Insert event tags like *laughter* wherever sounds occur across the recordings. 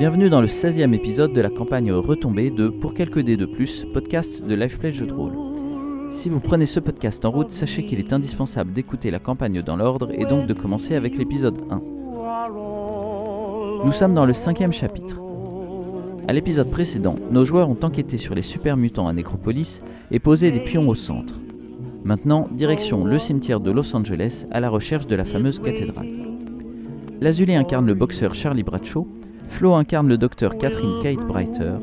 Bienvenue dans le 16e épisode de la campagne Retombée de Pour quelques dés de plus, podcast de Lifeplay Jeux de rôle. Si vous prenez ce podcast en route, sachez qu'il est indispensable d'écouter la campagne dans l'ordre et donc de commencer avec l'épisode 1. Nous sommes dans le cinquième chapitre. À l'épisode précédent, nos joueurs ont enquêté sur les super mutants à Necropolis et posé des pions au centre. Maintenant, direction le cimetière de Los Angeles à la recherche de la fameuse cathédrale. Lazuli incarne le boxeur Charlie Bradshaw, Flo incarne le docteur Catherine Kate Breiter,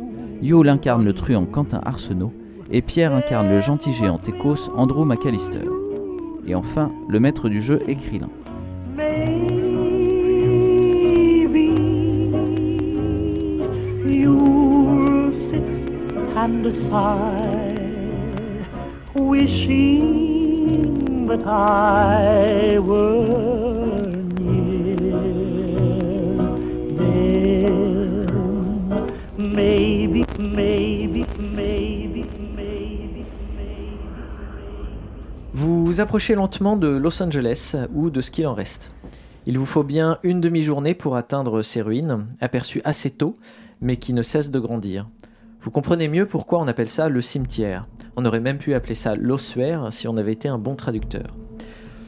Yule incarne le truand Quentin Arsenault, et Pierre incarne le gentil géant écosse Andrew McAllister. Et enfin, le maître du jeu est Krillin. Vous approchez lentement de Los Angeles ou de ce qu'il en reste. Il vous faut bien une demi-journée pour atteindre ces ruines, aperçues assez tôt, mais qui ne cessent de grandir. Vous comprenez mieux pourquoi on appelle ça le cimetière. On aurait même pu appeler ça l'ossuaire si on avait été un bon traducteur.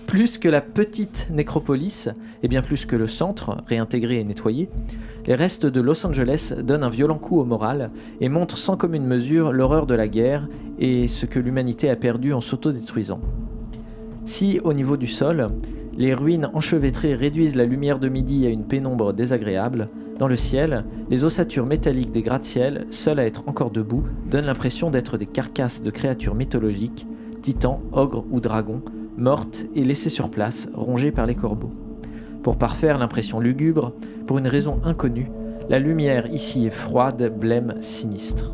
Plus que la petite nécropolis, et bien plus que le centre, réintégré et nettoyé, les restes de Los Angeles donnent un violent coup au moral et montrent sans commune mesure l'horreur de la guerre et ce que l'humanité a perdu en s'autodétruisant. Si, au niveau du sol, les ruines enchevêtrées réduisent la lumière de midi à une pénombre désagréable, dans le ciel, les ossatures métalliques des gratte-ciel, seules à être encore debout, donnent l'impression d'être des carcasses de créatures mythologiques, titans, ogres ou dragons, morte et laissée sur place, rongée par les corbeaux. Pour parfaire l'impression lugubre, pour une raison inconnue, la lumière ici est froide, blême, sinistre.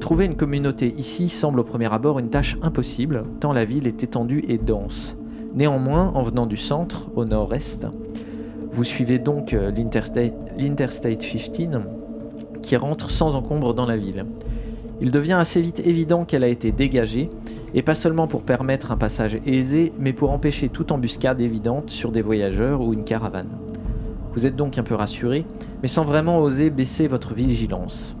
Trouver une communauté ici semble au premier abord une tâche impossible, tant la ville est étendue et dense. Néanmoins, en venant du centre, au nord-est, vous suivez donc euh, l'Interstate 15 qui rentre sans encombre dans la ville. Il devient assez vite évident qu'elle a été dégagée et pas seulement pour permettre un passage aisé, mais pour empêcher toute embuscade évidente sur des voyageurs ou une caravane. Vous êtes donc un peu rassuré, mais sans vraiment oser baisser votre vigilance.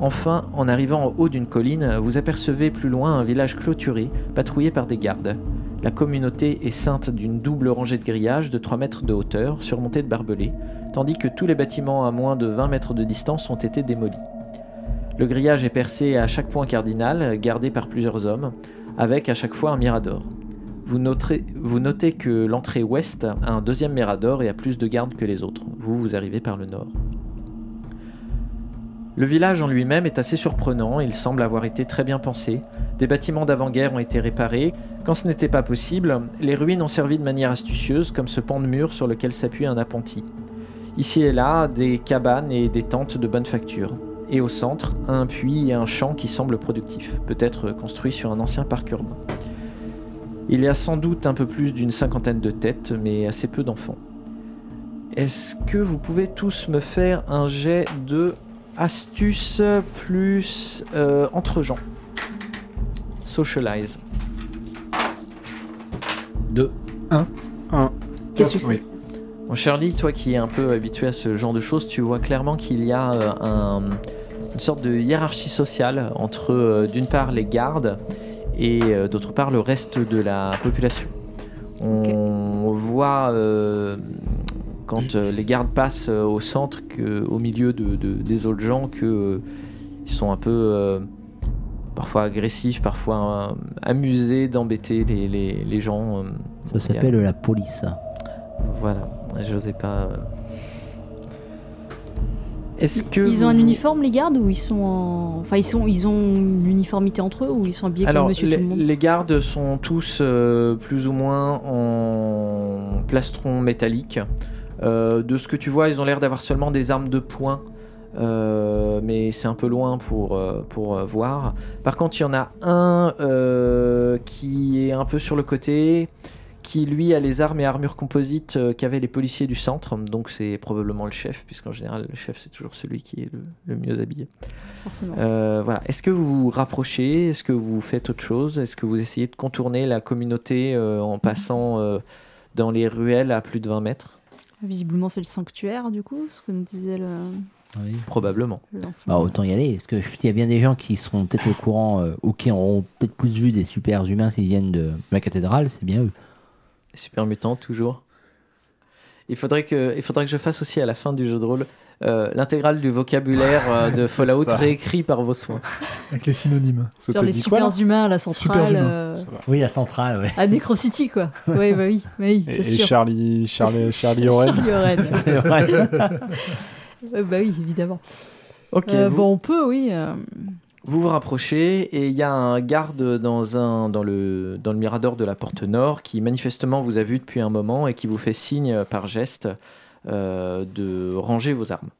Enfin, en arrivant au haut d'une colline, vous apercevez plus loin un village clôturé, patrouillé par des gardes. La communauté est ceinte d'une double rangée de grillages de 3 mètres de hauteur, surmontés de barbelés, tandis que tous les bâtiments à moins de 20 mètres de distance ont été démolis. Le grillage est percé à chaque point cardinal, gardé par plusieurs hommes, avec à chaque fois un mirador. Vous, notez que l'entrée ouest a un deuxième mirador et a plus de gardes que les autres. Vous, vous arrivez par le nord. Le village en lui-même est assez surprenant, il semble avoir été très bien pensé. Des bâtiments d'avant-guerre ont été réparés. Quand ce n'était pas possible, les ruines ont servi de manière astucieuse, comme ce pan de mur sur lequel s'appuie un appentis. Ici et là, des cabanes et des tentes de bonne facture et au centre, un puits et un champ qui semblent productifs, peut-être construit sur un ancien parc urbain. Il y a sans doute un peu plus d'une cinquantaine de têtes, mais assez peu d'enfants. Est-ce que vous pouvez tous me faire un jet de astuce plus euh, entre gens Socialize. 2. 1. 1. Qu'est-ce que Shirley, toi qui es un peu habitué à ce genre de choses, tu vois clairement qu'il y a euh, un- une sorte de hiérarchie sociale entre euh, d'une part les gardes et euh, d'autre part le reste de la population. On voit euh, quand euh, les gardes passent euh, au centre, que, au milieu de, de- des autres gens, que euh, ils sont un peu euh, parfois agressifs, parfois euh, amusés d'embêter les, les- les gens. euh, Ça s'appelle la police. voilà, j'osais pas. euh. Est-ce que Ils ont un uniforme les gardes ou ils sont en... enfin ils sont ils ont une uniformité entre eux ou ils sont habillés Alors, comme Monsieur les, tout le monde? les gardes sont tous euh, plus ou moins en plastron métallique. Euh, de ce que tu vois, ils ont l'air d'avoir seulement des armes de poing, euh, mais c'est un peu loin pour, pour voir. Par contre, il y en a un qui est un peu sur le côté, qui lui a les armes et armures composites euh, qu'avaient les policiers du centre, donc c'est probablement le chef, puisqu'en général, le chef c'est toujours celui qui est le, le mieux habillé. forcément. Euh, voilà. Est-ce que vous vous rapprochez? Est-ce que vous faites autre chose? Est-ce que vous essayez de contourner la communauté euh, en passant euh, dans les ruelles à plus de 20 mètres? Visiblement, c'est le sanctuaire, du coup, ce que nous disait le. Oui. Probablement. Bah, autant y aller, parce que je- il y a bien des gens qui seront peut-être au courant euh, ou qui auront peut-être plus vu des super humains s'ils viennent de la cathédrale, c'est bien eux. Super mutant, toujours. Il faudrait, que, il faudrait que je fasse aussi à la fin du jeu de rôle euh, l'intégrale du vocabulaire euh, de *laughs* Fallout ça. réécrit par vos soins. Avec les synonymes. Ça Genre les super humains à la centrale. Euh. Oui, la centrale, ouais. à Necro City, quoi. oui, bah oui, bah oui, Et, et sûr. Charlie, Charlie, *laughs* Charlie Oren. Charlie *laughs* Oren. Bah oui, évidemment. Ok, Euh, vous, bon, on peut, oui. Vous vous rapprochez et il y a un garde dans, un, dans, le, dans le mirador de la porte nord qui manifestement vous a vu depuis un moment et qui vous fait signe par geste euh, de ranger vos armes.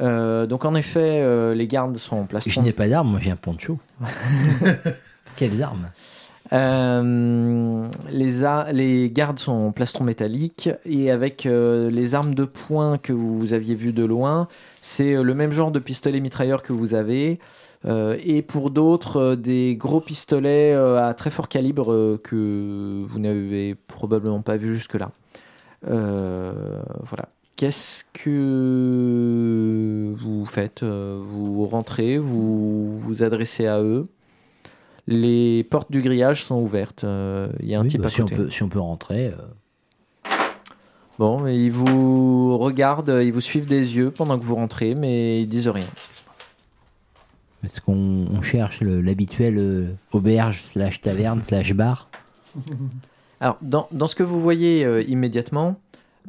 Euh, donc en effet, euh, les gardes sont en place. Je n'ai pas d'armes, moi j'ai un poncho. *laughs* Quelles armes? Euh, les, gardes sont en plastron métallique et avec euh, les armes de poing que vous aviez vues de loin, c'est euh, le même genre de pistolet mitrailleur que vous avez. et pour d'autres, des gros pistolets à très fort calibre que vous n'avez probablement pas vu jusque-là. Voilà. Qu'est-ce que vous faites? Vous rentrez, vous vous adressez à eux? Les portes du grillage sont ouvertes. euh, Il y a un Oui, type bah, à si, on peut, si on peut rentrer. euh, Bon, ils vous regardent, ils vous suivent des yeux pendant que vous rentrez, mais ils disent rien. Est-ce qu'on on cherche l'habituel euh, auberge slash taverne slash bar? Alors, dans, dans ce que vous voyez euh, immédiatement,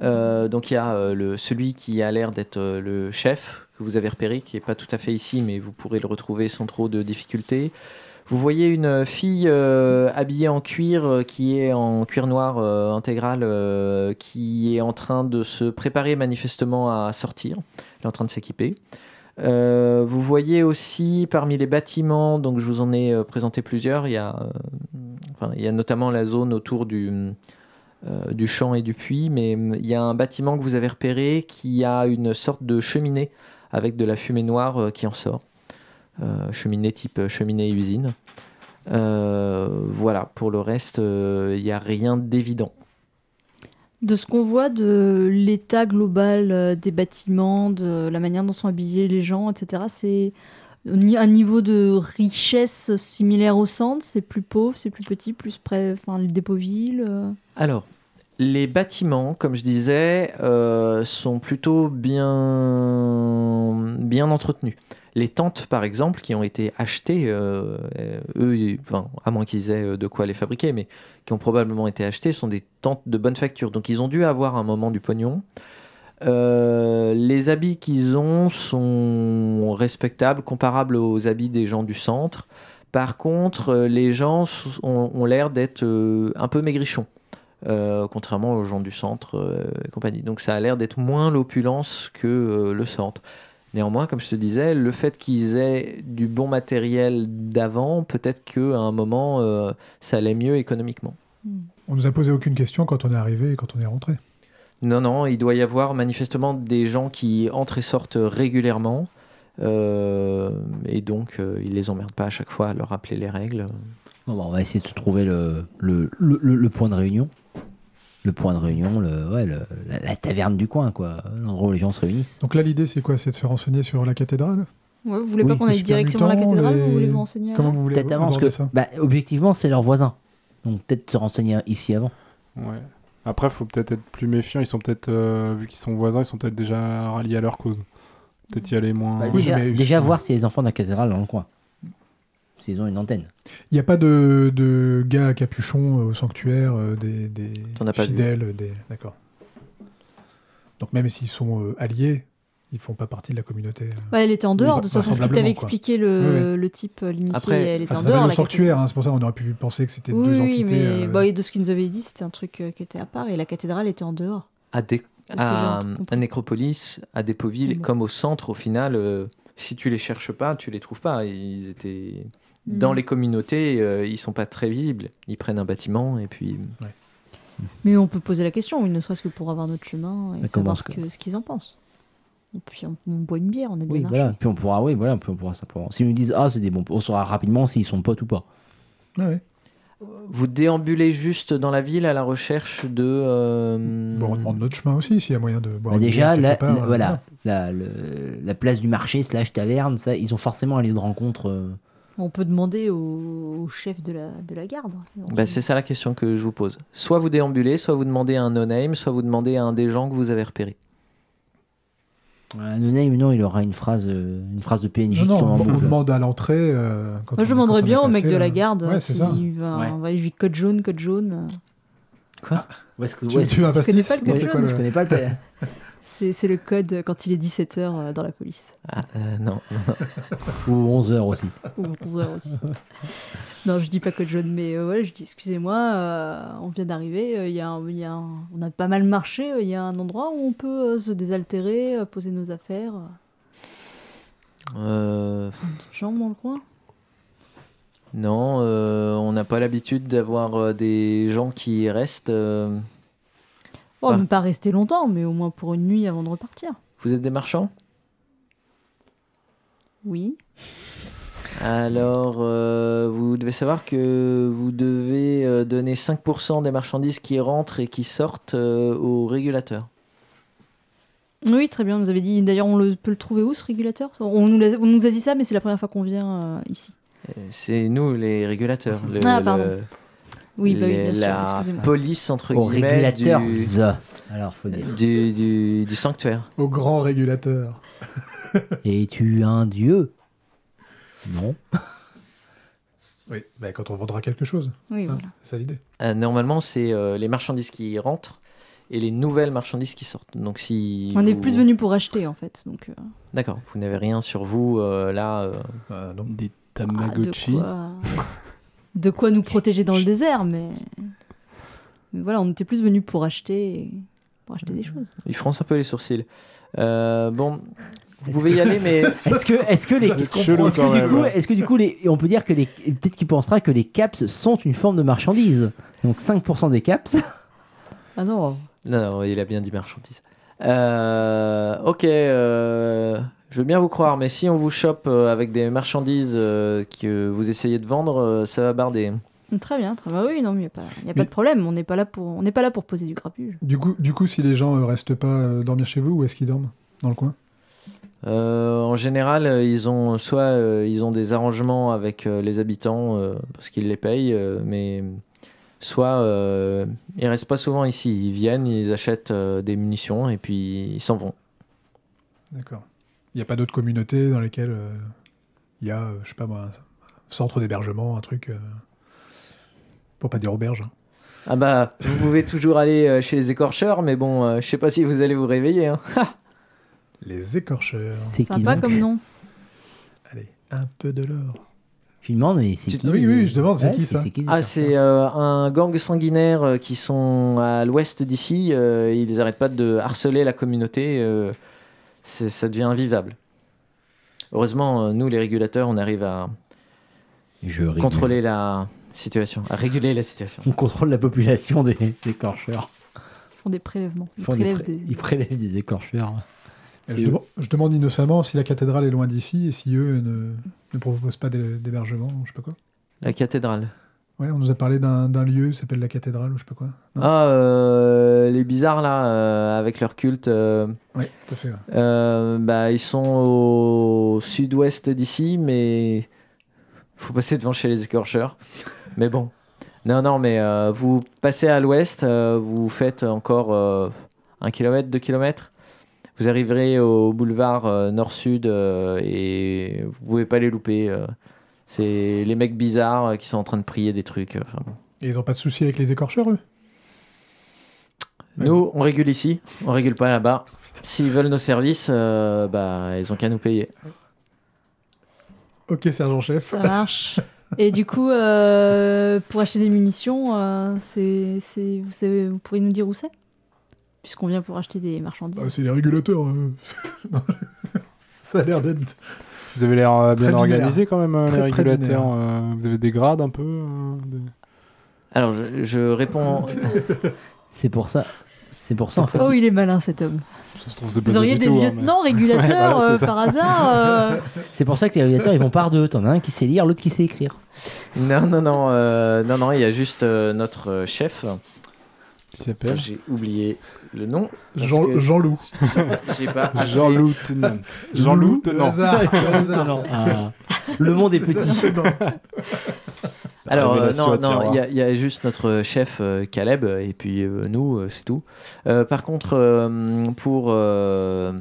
euh, donc il y a le, celui qui a l'air d'être le chef que vous avez repéré, qui n'est pas tout à fait ici, mais vous pourrez le retrouver sans trop de difficultés. Vous voyez une fille euh, habillée en cuir, euh, qui est en cuir noir euh, intégral, qui est en train de se préparer manifestement à sortir. Elle est en train de s'équiper. Vous voyez aussi parmi les bâtiments, donc je vous en ai présenté plusieurs, il y a, notamment la zone autour du, champ et du puits, mais hum, il y a un bâtiment que vous avez repéré qui a une sorte de cheminée avec de la fumée noire qui en sort. Euh, cheminée type euh, cheminée usine. Euh, voilà, pour le reste, il n'y a rien d'évident. De ce qu'on voit de l'état global des bâtiments, de la manière dont sont habillés les gens, etc., c'est un niveau de richesse similaire au centre C'est plus pauvre, c'est plus petit, plus près, enfin, le dépôt-ville euh. Alors, les bâtiments, comme je disais, euh, sont plutôt bien, bien entretenus. Les tentes, par exemple, qui ont été achetées, euh, euh, eux, à moins qu'ils aient euh, de quoi les fabriquer, mais qui ont probablement été achetées, sont des tentes de bonne facture. Donc, ils ont dû avoir un moment du pognon. Les habits qu'ils ont sont respectables, comparables aux habits des gens du centre. Par contre, les gens ont, l'air d'être un peu maigrichons. Contrairement aux gens du centre et compagnie. Donc ça a l'air d'être moins l'opulence que le centre. Néanmoins, comme je te disais, le fait qu'ils aient du bon matériel d'avant, peut-être qu'à un moment, euh, ça allait mieux économiquement. On nous a posé aucune question quand on est arrivé et quand on est rentré. Non, non, il doit y avoir manifestement des gens qui entrent et sortent régulièrement. euh, et donc, euh, ils les emmerdent pas à chaque fois à leur rappeler les règles. Bon, bah, on va essayer de trouver le, le, le, le- le point de réunion. Le point de réunion, le, ouais, le- la, la taverne du coin, quoi. L'endroit où les gens se réunissent. Donc là, l'idée, c'est quoi? C'est de se renseigner sur la cathédrale? Ouais, vous voulez pas qu'on aille directement à la cathédrale les- vous voulez vous renseigner Comment vous voulez Peut-être avant, parce que, ça? bah, objectivement, c'est leurs voisins. Donc peut-être se renseigner ici avant. Ouais. Après, faut peut-être être plus méfiant. Ils sont peut-être, euh, vu qu'ils sont voisins, ils sont peut-être déjà ralliés à leur cause. Peut-être y aller moins. Bah, Oui, déjà, mais- déjà voir s'il y a les enfants de la cathédrale dans le coin. S'ils ont une antenne. Il n'y a pas de, de gars à capuchon euh, au sanctuaire, euh, des, des fidèles, des... D'accord. Donc même s'ils sont euh, alliés, ils font pas partie de la communauté. Ouais, elle était en dehors, de toute façon, ce vraisemblablement, quoi. expliqué le, Ouais, le type, l'initié, Après, elle était en dehors. le la sanctuaire, hein, c'est pour ça qu'on aurait pu penser que c'était Oui, deux oui, entités. mais euh, bah, et de ce qu'il nous avait dit, c'était un truc euh, qui était à part et la cathédrale était en dehors. À, que à, à Nécropolis, à Dépoville, Bon. comme au centre, au final, euh, si tu les cherches pas, tu les trouves pas. Ils étaient dans Hmm. les communautés, euh, ils sont pas très visibles. Ils prennent un bâtiment et puis Mais on peut poser la question, ne serait-ce que pour avoir notre chemin et Ça savoir ce qu'ils en pensent. Et puis on, on boit une bière, on est bien Oui, marché. voilà. Puis on pourra, oui, voilà, puis on pourra simplement. S'ils nous disent, ah, c'est des bons, on saura rapidement s'ils sont potes ou pas. ouais, ouais. vous déambulez juste dans la ville à la recherche de. euh, Bon, on demande notre chemin aussi, s'il y a moyen de boire. Bah, une déjà, bière la, quelque part, la- euh, voilà, la, le- la place du marché slash taverne, ça, ils ont forcément un lieu de rencontre. euh, On peut demander au, au chef de la, de la garde. bah, c'est ça la question que je vous pose. Soit vous déambulez, soit vous demandez à un no-name, soit vous demandez à un des gens que vous avez repérés. Un no-name, non, il aura une phrase, euh, une phrase de PNJ Non, non, on, on demande à l'entrée. euh, Moi, je demanderais bien au mec de la là. garde Ouais, c'est s'il ça. va, Ouais. va- je lui code jaune, code jaune. Où est-ce que- Tu, ouais, tu Tu connais pas le code quoi jaune je le- connais pas le. *laughs* C'est le code quand il est 17h dans la police. Ah, euh, non. *laughs* Ou 11h aussi. Ou 11h aussi. *laughs* non, je dis pas code jaune, mais euh, ouais, je dis excusez-moi, euh, on vient d'arriver, euh, il y a un- il y a un- on a pas mal marché, euh, il y a un endroit où on peut euh, se désaltérer, euh, poser nos affaires. Euh, Une petite chambre dans le coin non, euh, on n'a pas l'habitude d'avoir euh, des gens qui restent. Bon, Ah. pas rester longtemps, mais au moins pour une nuit avant de repartir. Vous êtes des marchands? Oui. Alors, euh, vous devez savoir que vous devez euh, donner 5% des marchandises qui rentrent et qui sortent euh, au régulateur. Oui, très bien. Nous avait dit. D'ailleurs, on le- peut le trouver où ce régulateur? On nous, l'a- on nous a dit ça, mais c'est la première fois qu'on vient euh, ici. Euh, C'est nous les régulateurs. Le, Ah, pardon. le- Oui, bah oui, bien sûr. la Excusez-moi. police, entre Au guillemets, régulateur. du, Alors, faut dire. du, du- du sanctuaire. Au grand régulateur. *laughs* Es-tu un dieu? Non. *laughs* Oui, bah, quand on vendra quelque chose. Oui, hein, voilà. C'est ça l'idée. Euh, normalement, c'est euh, les marchandises qui rentrent et les nouvelles marchandises qui sortent. Donc, si On est plus venu pour acheter en fait. Donc, euh, D'accord, vous n'avez rien sur vous euh, là. euh, Euh, non. Des ah, de, Tamagotchi. quoi... *laughs* de quoi nous protéger dans le désert, mais... mais voilà, on était plus venu pour acheter, pour acheter des choses. Ils froncent un peu les sourcils. Euh, bon, vous pouvez y aller, mais *laughs* Est-ce que, est-ce que les, c'est est-ce que du coup, est-ce que du coup, les, on peut dire que les, peut-être qu'il pensera que les caps sont une forme de marchandise. Donc 5% des caps. Ah non, non, non, il a bien dit marchandise. Euh, ok, euh, je veux bien vous croire, mais si on vous chope euh, avec des marchandises euh, que vous essayez de vendre, euh, ça va barder. très bien, très bien. Oui, non, mais il n'y a, pas, y a pas Mais- de problème. On n'est pas là pour, on n'est pas là pour poser du grabuge. Du coup, du coup, si les gens euh, restent pas dormir chez vous, où est-ce qu'ils dorment? Dans le coin? Euh, en général, ils ont soit euh, ils ont des arrangements avec euh, les habitants euh, parce qu'ils les payent, euh, mais soit euh, ils restent pas souvent ici. Ils viennent, ils achètent euh, des munitions et puis ils s'en vont. D'accord. Il n'y a pas d'autres communautés dans lesquelles euh, il y a, euh, je sais pas moi, un centre d'hébergement, un truc. euh, pour pas dire auberge. hein. Ah bah, vous pouvez *laughs* toujours aller euh, chez les écorcheurs, mais bon, euh, je sais pas si vous allez vous réveiller. hein. *laughs* Les écorcheurs. C'est Sympa comme nom. *laughs* Allez, un peu de l'or. Je lui demande, mais c'est qui Oui, les- oui, je demande, c'est Ouais, qui, ça qui Ah, c'est euh, un gang sanguinaire euh, qui sont à l'ouest d'ici. euh, ils arrêtent pas de harceler la communauté. Ça devient invivable. Heureusement, euh, nous, les régulateurs, on arrive à Je contrôler la situation, à réguler la situation. On contrôle la population des, des écorcheurs. Ils font des prélèvements. Ils des prélèvent pré- des... ils prélèvent des écorcheurs. Je, demande- je demande innocemment si la cathédrale est loin d'ici et si eux ne, ne proposent pas d'hé- d'hébergement, je sais pas quoi. La cathédrale. Ouais, on nous a parlé d'un lieu qui s'appelle la cathédrale, ou je sais pas quoi. Non? Ah, euh, les bizarres là, euh, avec leur culte, euh, Oui, tout à fait. ouais. bah, ils sont au sud-ouest d'ici, mais faut passer devant chez les écorcheurs. *laughs* mais bon. Non, non, mais vous passez à l'ouest, vous faites encore un kilomètre, deux kilomètres. Vous arriverez au boulevard nord-sud et vous pouvez pas les louper. C'est les mecs bizarres euh, qui sont en train de prier des trucs. euh, enfin bon. Et ils ont pas de soucis avec les écorcheurs, eux? Nous, on régule ici, on régule pas là-bas. S'ils veulent nos services, euh, bah, ils ont qu'à nous payer. Ok, sergent-chef. Ça marche. Et du coup, euh, pour acheter des munitions, euh, c'est, c'est, vous, savez, vous pourriez nous dire où c'est? Puisqu'on vient pour acheter des marchandises. Bah, c'est les régulateurs. euh. *laughs* Ça a l'air d'être. Vous avez l'air euh, bien Très binaire. organisé quand même, euh, Très, les régulateurs. euh, vous avez des grades un peu euh, de- Alors, je, je réponds. *laughs* C'est pour ça. C'est pour ça, en fait. Oh, il est malin cet homme. Ça se trouve, c'est Vous auriez des tout, hein, mais- lieutenants *laughs* régulateurs Ouais, voilà, euh, par hasard euh, *laughs* C'est pour ça que les régulateurs, ils vont par deux. T'en as un qui sait lire, l'autre qui sait écrire. Non, non, non, euh, non, non, il y a juste euh, notre chef. Qui s'appelle J'ai oublié le nom. Jean- que Jean-Loup. *laughs* J'ai pas assez- Jean-Loup Tenant. Jean-Loup Le *laughs* Tenant. Ah, le monde est petit. *laughs* Alors, euh, non, non, il y, a- il y a juste notre chef euh, Caleb et puis euh, nous, euh, c'est tout. Euh, par contre, euh, pour, euh,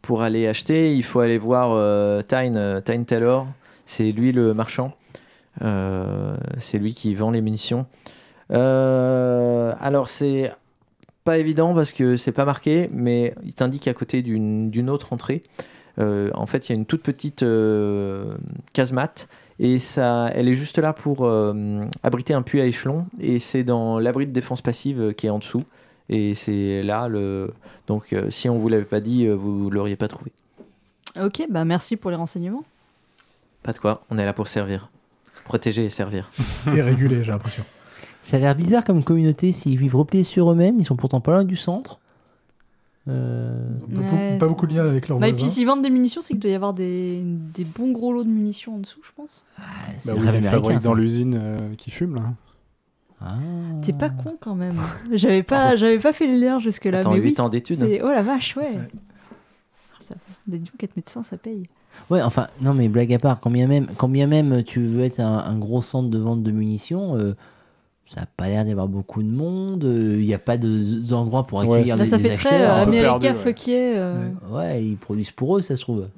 pour aller acheter, il faut aller voir euh, Tyne, Tyne Taylor. C'est lui le marchand. Euh, c'est lui qui vend les munitions. Euh, alors, c'est pas évident parce que c'est pas marqué, mais il t'indique à côté d'une autre entrée. Euh, en fait, il y a une toute petite euh, casemate et ça, elle est juste là pour euh, abriter un puits à échelon et c'est dans l'abri de défense passive qui est en dessous. Et c'est là le. Donc, euh, si on vous l'avait pas dit, vous l'auriez pas trouvé. Ok, bah merci pour les renseignements. Pas de quoi, on est là pour servir. Protéger et servir. Et régulé, j'ai l'impression. Ça a l'air bizarre comme communauté. S'ils vivent repliés sur eux-mêmes, ils sont pourtant pas loin du centre. Euh, Pas, Ouais, pas c'est- beaucoup de liens avec leurs Bah, et puis s'ils vendent des munitions, c'est qu'il doit y avoir des, des bons gros lots de munitions en dessous, je pense. c'est Bah oui, ils fabriquent dans ça. l'usine euh, qui fume, là. Ah. T'es pas con quand même. J'avais pas, j'avais pas fait le lien jusque-là. Attends, mais 8 oui, ans d'études. Oh la vache, ouais. C'est- Ah, ça... Des disons qu'être médecin, ça paye. Ouais, enfin, non, mais blague à part, quand bien même, quand bien même tu veux être un, un gros centre de vente de munitions, euh, ça n'a pas l'air d'y avoir beaucoup de monde. Il n'y a pas de- d'endroits pour Ouais, accueillir des, ça des fait très acheteurs. euh, un peu America perdu, ouais. fuck yeah, euh, Ouais, ils produisent pour eux, ça se trouve.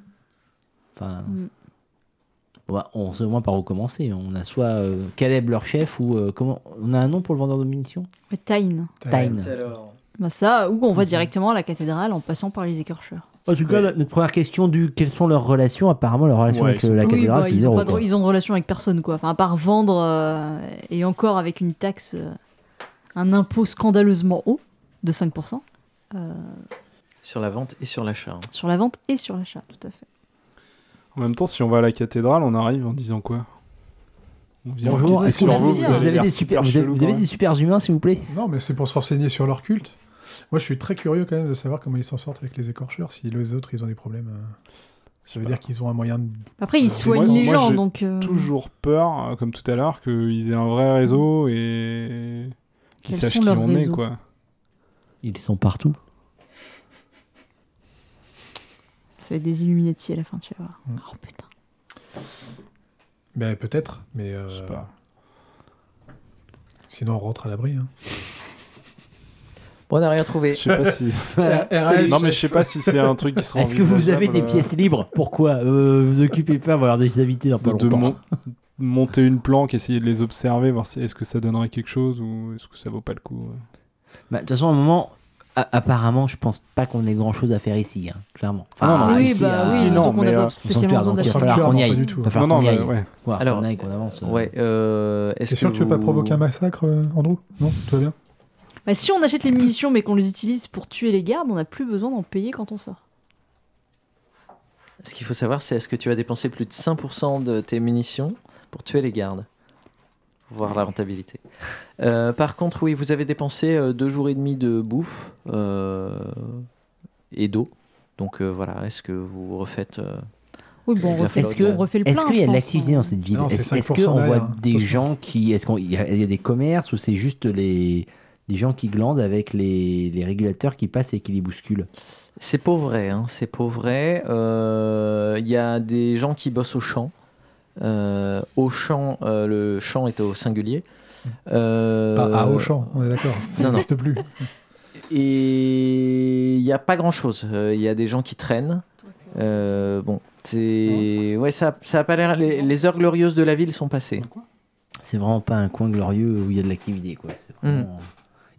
Enfin, Mm. on, sait au moins par où commencer. On a soit euh, Caleb, leur chef, ou euh, comment On a un nom pour le vendeur de munitions? Tyne. Tyne. Bah ça, ou on va directement à la cathédrale en passant par les écorcheurs. En tout cas, notre première question du quelles sont leurs relations Apparemment, leurs relations Ouais, avec sont- euh, la Oui, cathédrale, bah, c'est ils, ont zéro. de- ils ont de relation avec personne, quoi. Enfin, à part vendre euh, et encore avec une taxe, euh, un impôt scandaleusement haut de 5% euh, Sur la vente et sur l'achat. hein. sur la vente et sur l'achat, tout à fait. En même temps, si on va à la cathédrale, on arrive en disant quoi? On vient Bonjour, sur vous, vous, vous vous avez, l'air des super, vous avez, vous des super humains, s'il vous plaît? Non, mais c'est pour se renseigner sur leur culte. Moi, je suis très curieux quand même de savoir comment ils s'en sortent avec les écorcheurs. Si les autres, ils ont des problèmes, euh, ça veut dire qu'ils ont un moyen de. Après, ils Euh, soignent les gens, donc. euh, toujours peur, euh, comme tout à l'heure, qu'ils aient un vrai réseau et qu'ils sachent qui on est, quoi. Ils sont partout. Ça va être des Illuminati à la fin, tu vas voir. Mm. Oh putain. Ben, peut-être, mais. euh, Je sais pas. Sinon, on rentre à l'abri. hein. Bon, on n'a rien trouvé. Je sais pas si. *laughs* *laughs* RH, non, mais je sais pas si c'est un truc qui sera Est-ce que vous avez des euh, pièces libres? Pourquoi? Euh, Vous occupez pas, avoir des invités dans pas de, de longtemps. mon- monter une planque, essayer de les observer, voir si est-ce que ça donnerait quelque chose ou est-ce que ça vaut pas le coup. euh. Bah, De toute façon, à un moment, a- apparemment, je pense pas qu'on ait grand chose à faire ici, hein, clairement. Non, non, oui, ici, bah oui, si, non, mais, euh, sanctuaire, donc il va falloir qu'on y aille. Il va falloir qu'on y aille. ouais. Ouais, Alors, qu'on aille, qu'on avance. Ouais, euh, est-ce T'es sûr que tu veux pas provoquer un massacre, Andrew? Non Tout va bien Bah, si on achète les munitions mais qu'on les utilise pour tuer les gardes, on n'a plus besoin d'en payer quand on sort. Ce qu'il faut savoir, c'est est-ce que tu vas dépenser plus de 5% de tes munitions pour tuer les gardes? Voir la rentabilité. Euh, par contre, oui, vous avez dépensé euh, deux jours et demi de bouffe euh, et d'eau. Donc euh, voilà, est-ce que vous refaites euh, Oui, bon, on refait, Est-ce que- on refait le plein. Est-ce qu'il y a de l'activité dans cette ville? Non, Est-ce est-ce 5% qu'on voit hein, des gens qui. Est-ce qu'il y a des commerces ou c'est juste les, des gens qui glandent avec les, les régulateurs qui passent et qui les bousculent C'est pas vrai, hein, c'est pas vrai. Euh, Il y a des gens qui bossent au champ. Euh, au champ, euh, le champ est au singulier. Euh, Pas à Auchan, on est d'accord. Ça n'existe plus. Et il n'y a pas grand chose. Il y a des gens qui traînent. Euh, bon, c'est. Ouais, ça, ça a pas l'air. Les, les heures glorieuses de la ville sont passées. C'est vraiment pas un coin glorieux où il y a de l'activité, quoi. C'est vraiment-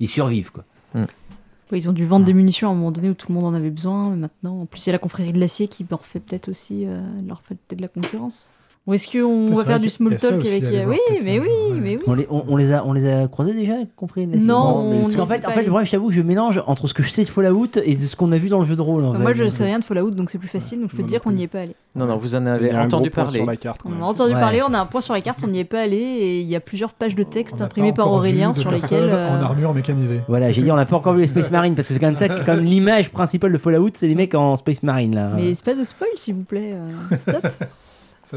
Ils survivent, quoi. Ouais, ils ont dû vendre des munitions à un moment donné où tout le monde en avait besoin, mais maintenant, en plus, il y a la confrérie de l'acier qui leur fait peut-être aussi euh, leur fait peut-être de la concurrence. Ou est-ce qu'on va faire du small talk avec. Oui, mais euh, oui, mais oui. On les, on, on les a, on les a croisés déjà, compris Non, mais on c'est- Parce qu'en fait, en fait, allé. le problème, je t'avoue, que je mélange entre ce que je sais de Fallout et de ce qu'on a vu dans le jeu de rôle. en Moi, fait. je sais rien de Fallout, donc c'est plus facile. Donc je peux te dire non qu'on n'y est pas allé. Non, non, vous en avez a un entendu parler. sur la carte. quand On a entendu parler, on a un point sur la carte, on n'y est pas allé et il y a plusieurs pages de texte imprimées par Aurélien sur lesquelles. euh, En armure mécanisée. Voilà, j'ai dit, on n'a pas encore vu les Space *laughs* Marines parce que c'est quand même ça, comme l'image principale de Fallout, c'est les mecs en Space Marine là. Mais c'est pas de spoil, s'il vous plaît. euh, Stop. *laughs*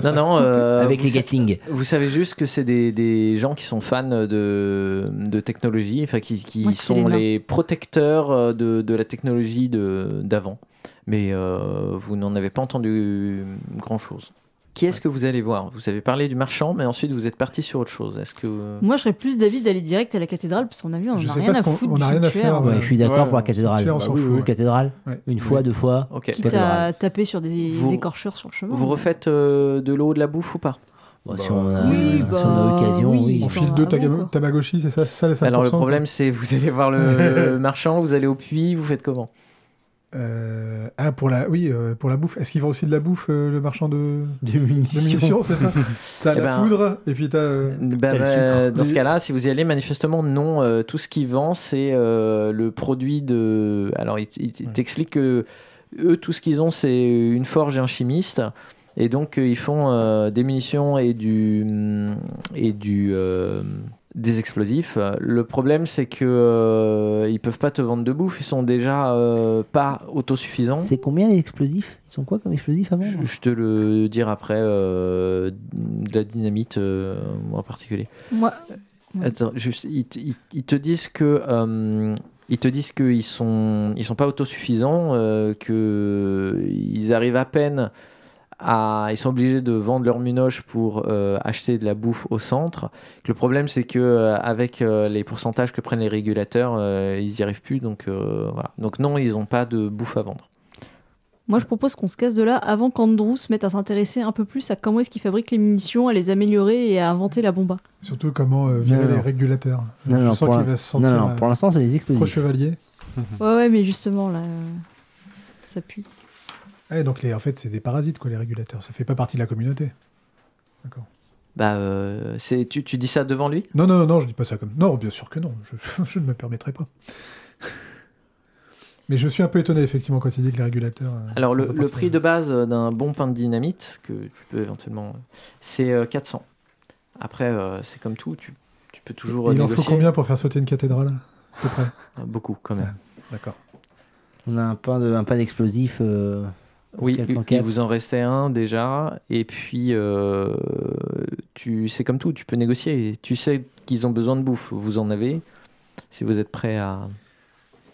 Ça Non, non. euh, avec vous les sa- Gatling. Vous savez juste que c'est des, des gens qui sont fans de, de technologie, enfin qui, qui Moi, sont les protecteurs euh, de, de la technologie de- d'avant. Mais euh, vous n'en avez pas entendu grand-chose. Qui est-ce que vous allez voir? Vous avez parlé du marchand, mais ensuite vous êtes parti sur autre chose. Est-ce que Moi, je serais plus d'avis d'aller direct à la cathédrale parce qu'on a vu, on Je en a sais rien à foutre. on du a rien à sanctuaire. faire, Ouais, ouais. je suis d'accord Ouais, pour la cathédrale. Bah oui, oui. Cathédrale, Ouais. une fois, deux fois. Ok. Quitte Cathédrale. à taper sur des Vous- écorcheurs sur le chemin. Vous refaites euh, de l'eau, de la bouffe ou pas? Bon, Bah, si on a, oui, si on a bah, l'occasion, oui. oui. On file deux quoi. Tamagotchi, c'est ça, c'est ça les 5%. Alors le problème c'est vous allez voir le *laughs* marchand, vous allez au puits, vous faites comment? Euh, ah, pour la, oui, euh, pour la bouffe. Est-ce qu'il vend aussi de la bouffe, euh, le marchand de, munitions. munitions, c'est ça *laughs* T'as Eh la ben, poudre, et puis t'as. sucre. dans ce cas-là, si vous y allez, manifestement, non. Euh, tout ce qu'ils vendent, c'est euh, le produit de. Alors, il, il Ouais. t'explique que eux, tout ce qu'ils ont, c'est une forge et un chimiste. Et donc, euh, ils font euh, des munitions et du. et du. Des explosifs. Le problème, c'est que euh, ils peuvent pas te vendre de bouffe. Ils sont déjà euh, pas autosuffisants. C'est combien les explosifs? Ils sont quoi comme explosifs à Je, je te le dire après. euh, de la dynamite euh, en particulier. Moi, Ouais. Attends, juste, ils, te- ils- ils te disent que euh, ils te disent qu'ils sont ils sont pas autosuffisants, euh, que ils arrivent à peine à ils sont obligés de vendre leur munoche pour euh, acheter de la bouffe au centre. Le problème c'est que euh, avec euh, les pourcentages que prennent les régulateurs, euh, ils y arrivent plus. Donc euh, voilà. Donc non, ils ont pas de bouffe à vendre. moi, je propose qu'on se casse de là avant qu'Andrew se mette à s'intéresser un peu plus à comment est-ce qu'il fabrique les munitions, à les améliorer et à inventer la bomba. Surtout comment euh, virer Non, non. les régulateurs. Non, Je non, sens pour qu'il va se sentir non, pour l'instant, c'est les pro explosifs. chevalier. Ouais, ouais, mais justement, là, euh, ça pue. Ouais, donc les, en fait, c'est des parasites, quoi, les régulateurs. Ça fait pas partie de la communauté. D'accord. Bah euh, c'est tu, tu dis ça devant lui? Non, non, non, non, je dis pas ça comme. Non, bien sûr que non. Je, *laughs* je ne me permettrai pas. Mais je suis un peu étonné, effectivement, quand il dit que les régulateurs. euh, Alors, le, prix de base euh, d'un bon pain de dynamite, que tu peux éventuellement. C'est euh, 400. Après, euh, c'est comme tout, tu, tu peux toujours Et il en faut combien pour faire sauter une cathédrale À peu près? Euh, Beaucoup, quand même. D'accord. On a un pain de, un pain d'explosif. Oui, 400 il caps. vous en restait un déjà. Et puis, euh, tu, c'est comme tout, tu peux négocier. Tu sais qu'ils ont besoin de bouffe. Vous en avez. Si vous êtes prêt à. De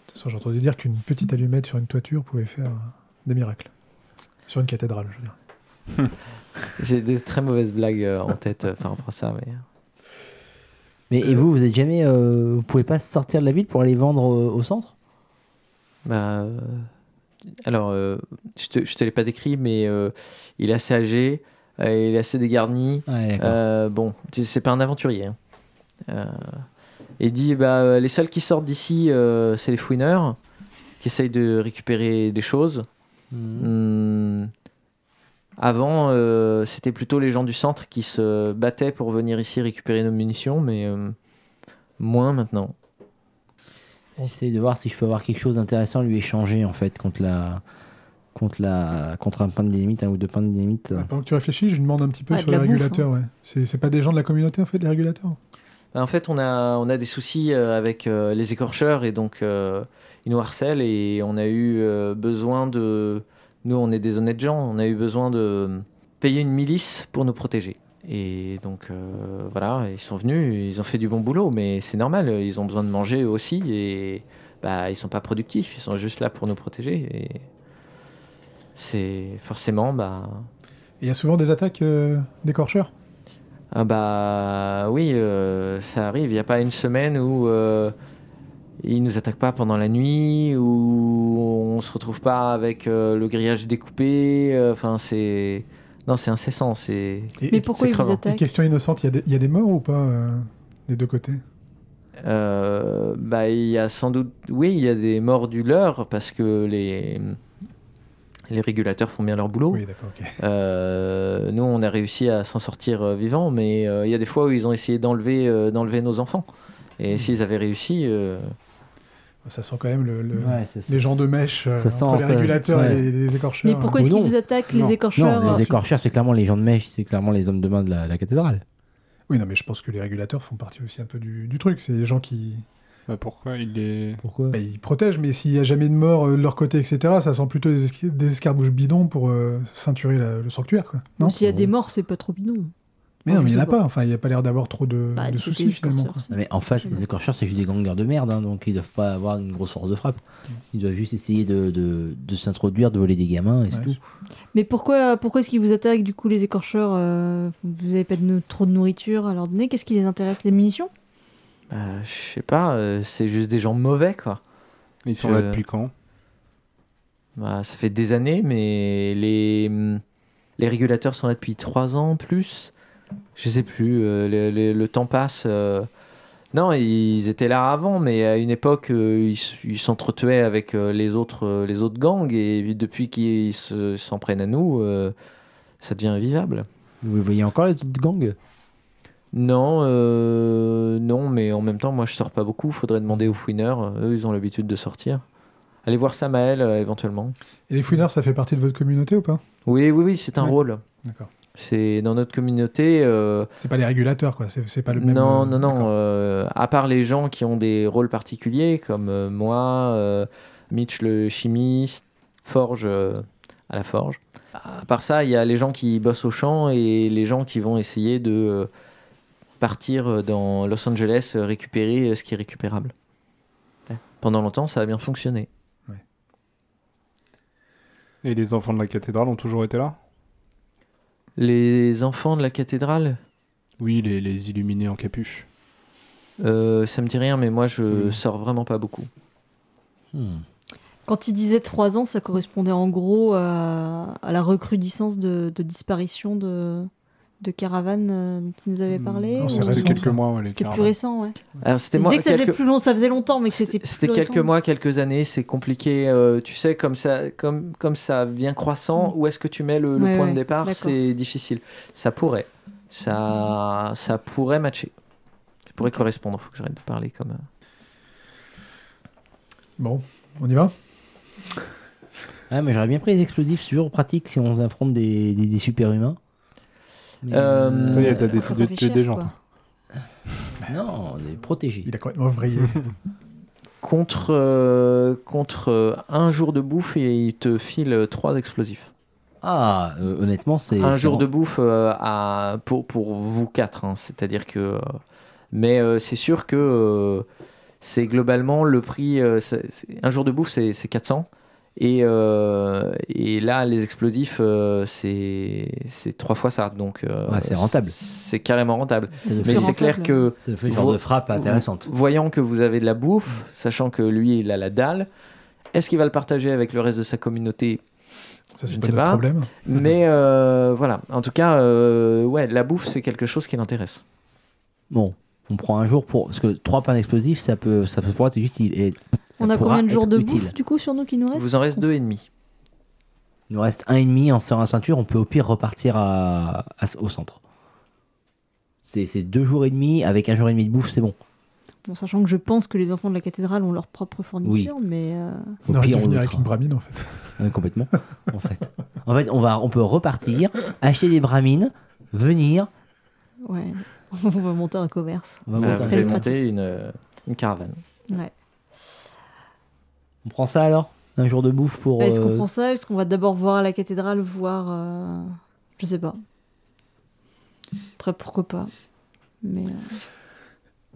toute façon, j'ai entendu dire qu'une petite allumette sur une toiture pouvait faire des miracles. Sur une cathédrale, je veux dire. *laughs* J'ai des très mauvaises blagues euh, en tête euh, par rapport à ça. Mais... Mais et vous, vous êtes jamais, euh, vous pouvez pas sortir de la ville pour aller vendre euh, au centre? Bah, euh, alors, euh, je te, je te l'ai pas décrit, mais euh, il est assez âgé, euh, il est assez dégarni. Ouais, bon, c'est- pas un aventurier. hein. Et il dit bah, les seuls qui sortent d'ici, c'est les fouineurs qui essayent de récupérer des choses. Mhm. Hmm, avant, c'était plutôt les gens du centre qui se battaient pour venir ici récupérer nos munitions, mais moins maintenant. J'essaie de voir si je peux avoir quelque chose d'intéressant à lui échanger en fait contre la contre la contre un pain de dynamite, un ou deux pains de dynamite. Pendant que tu réfléchis, je demande un petit peu Ouais, sur les la bouffe, régulateurs. Ouais. C'est c'est pas des gens de la communauté, en fait, les régulateurs? En fait, on a, on a des soucis euh, avec euh, les écorcheurs et donc euh, ils nous harcèlent et on a eu euh, besoin de. Nous, on est des honnêtes gens, on a eu besoin de payer une milice pour nous protéger. Et donc euh, voilà, ils sont venus, ils ont fait du bon boulot, mais c'est normal, ils ont besoin de manger eux aussi et bah, ils sont pas productifs, ils sont juste là pour nous protéger. Et c'est forcément, bah, il y a souvent des attaques euh, d'écorcheurs Ah bah oui, euh, ça arrive. Il n'y a pas une semaine où euh, ils nous attaquent pas pendant la nuit, où on se retrouve pas avec le grillage découpé. Enfin, c'est non, c'est incessant. C'est Mais et- pourquoi ils vous attaquent question innocente, il y, a des- il y a des morts ou pas euh, des deux côtés? Euh, bah il y a sans doute, oui, il y a des morts du leur parce que les Les régulateurs font bien leur boulot. Oui, d'accord, ok. Euh, nous, on a réussi à s'en sortir euh, vivant, mais euh, il y a des fois où ils ont essayé d'enlever euh, d'enlever nos enfants. Et Mhm. s'ils avaient réussi, euh, Ça sent quand même le, le- Ouais, ça- ça- les gens de mèche euh, ça entre sent les ça, régulateurs ouais. et les, les écorcheurs. Mais pourquoi Ou est-ce qu'ils vous attaquent, Non. les écorcheurs Non, euh, les écorcheurs, c'est clairement les gens de mèche, c'est clairement les hommes de main de la, la cathédrale. Oui, non, mais je pense que les régulateurs font partie aussi un peu du, du truc. C'est des gens qui Bah, pourquoi il est. Pourquoi bah, ils protègent, mais s'il n'y a jamais de mort euh, de leur côté, etc., ça sent plutôt des, escarbouches bidons pour euh, ceinturer la- le sanctuaire. Quoi. Non? S'il y a des morts, c'est pas trop bidon. Mais non, mais il n'y en a pas. Enfin, il n'y a pas l'air d'avoir trop de, Bah, de soucis finalement. Non, mais en face, les écorcheurs, c'est juste des gangers de merde, hein, donc ils doivent pas avoir une grosse force de frappe. Ils doivent juste essayer de, de, de s'introduire, de voler des gamins et c'est Ouais. tout. Mais pourquoi, pourquoi est-ce qu'ils vous attaquent du coup les écorcheurs euh, Vous avez pas de, trop de nourriture à leur donner? Qu'est-ce qui les intéresse? Les munitions? Bah, je sais pas, euh, c'est juste des gens mauvais, quoi. Ils sont Je- là depuis quand? Bah, ça fait des années, mais les, les régulateurs sont là depuis trois ans plus. Je sais plus, euh, le, temps passe. euh. Non, ils étaient là avant, mais à une époque, euh, ils s'entretuaient avec euh, les, autres, euh, les autres gangs, et depuis qu'ils se- s'en prennent à nous, euh, ça devient invivable. Vous voyez encore les autres gangs? Non, euh, non, mais en même temps, moi je sors pas beaucoup. Faudrait demander aux fouineurs. Eux, ils ont l'habitude de sortir. Allez voir Samael euh, éventuellement. Et les fouineurs, ça fait partie de votre communauté ou pas? Oui, oui, oui, c'est un Ouais. rôle. D'accord. C'est dans notre communauté. euh, C'est pas les régulateurs, quoi. C'est c'est pas le même. non, euh, non, non. euh, à part les gens qui ont des rôles particuliers, comme euh, moi, euh, Mitch le chimiste, Forge euh, à la forge. À part ça, il y a les gens qui bossent au champ et les gens qui vont essayer de partir dans Los Angeles, récupérer ce qui est récupérable. Ouais. Pendant longtemps, ça a bien fonctionné. Et les enfants de la cathédrale ont toujours été là? Les enfants de la cathédrale, Oui, les, les illuminés en capuche. euh, ça me dit rien, mais moi je Hmm. sors vraiment pas beaucoup. Hmm. Quand il disait 3 ans, ça correspondait en gros à, à la recrudescence de, de disparition de, de caravanes euh, dont tu nous avais Hmm, parlé non, ou- c'est C'était récent, quelques mois, ouais, les C'était plus caravanes. récent, ouais. Alors c'était Il moi disait que ça faisait quelques- plus long, ça faisait longtemps, mais que c'était C'était plus c'était quelques récent. mois, quelques années, c'est compliqué. euh, tu sais, comme ça, comme, comme ça vient croissant, où est-ce que tu mets le, le Mm. Ouais, point ouais, de départ? d'accord. C'est difficile. Ça pourrait. Ça, ça pourrait matcher. Ça pourrait correspondre. Faut que j'arrête de parler comme. euh. Bon, on y va? Ah, mais j'aurais bien pris les explosifs, c'est toujours pratique si on affronte des, des, des super-humains. Mais, Euh, Ça y est, t'as décidé de tuer des gens. quoi. Non, on est protégés. Il a complètement vrillé. *laughs* Contre, euh, contre euh, un jour de bouffe et il te file trois explosifs. Ah, euh, honnêtement, c'est. Un jour de bouffe euh, à, pour, pour vous quatre. hein. C'est-à-dire que. euh, mais euh, c'est sûr que euh, c'est globalement le prix. euh, un jour de bouffe, c'est c'est 400. Et, euh, et là, les explosifs, euh, c'est trois fois ça. Donc, euh, Ouais, c'est rentable. C'est carrément rentable. Mais c'est clair rentable. que Ça fait une Vo- de frappe intéressante. voyant que vous avez de la bouffe, sachant que lui, il a la dalle, est-ce qu'il va le partager avec le reste de sa communauté? Ça, Je c'est ne pas sais pas. problème. *laughs* Mais euh, voilà, en tout cas, euh, ouais, la bouffe, c'est quelque chose qui l'intéresse. Bon, on prend un jour pour. Parce que 3 pains d'explosifs, ça peut, ça peut pouvoir être utile. Et ça On a combien de jours de utile. bouffe du coup sur nous qui nous Il reste vous en reste deux et demi. Il nous reste un et demi en serrant la ceinture. On peut au pire repartir à, à- au centre. C'est c'est deux jours et demi. Avec un jour et demi de bouffe, c'est bon. Bon, sachant que je pense que les enfants de la cathédrale ont leur propre fourniture, mais euh, Au On aurait pire, dû on venir avec une bramine, en fait. Ouais, complètement. en fait, en fait, on va, on peut repartir, acheter des bramines, venir. ouais, *laughs* on va monter un commerce. On, va Euh, monter vous un- une, euh, une caravane. Ouais. On prend ça alors Un jour de bouffe pour. Est-ce qu'on euh, prend ça? Est-ce qu'on va d'abord voir la cathédrale, voir. euh, Je sais pas. Après, pourquoi pas Mais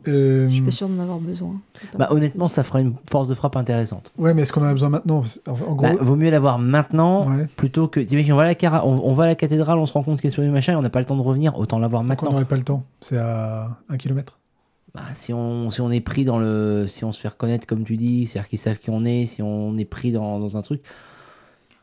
euh, je suis pas sûr d'en avoir besoin. Bah, honnêtement, ça fera une force de frappe intéressante. Ouais, mais est-ce qu'on en a besoin maintenant? En gros, Bah, vaut mieux l'avoir maintenant ouais. plutôt que. T'imagines, on va à la, cara- on, on va à la cathédrale, on se rend compte qu'il y a sur les machins et on n'a pas le temps de revenir, autant l'avoir Donc on maintenant. n'aurait pas le temps? C'est à un kilomètre. Bah, si, on, si on est pris dans le. Si on se fait reconnaître, comme tu dis, c'est-à-dire qu'ils savent qui on est, si on est pris dans, dans un truc,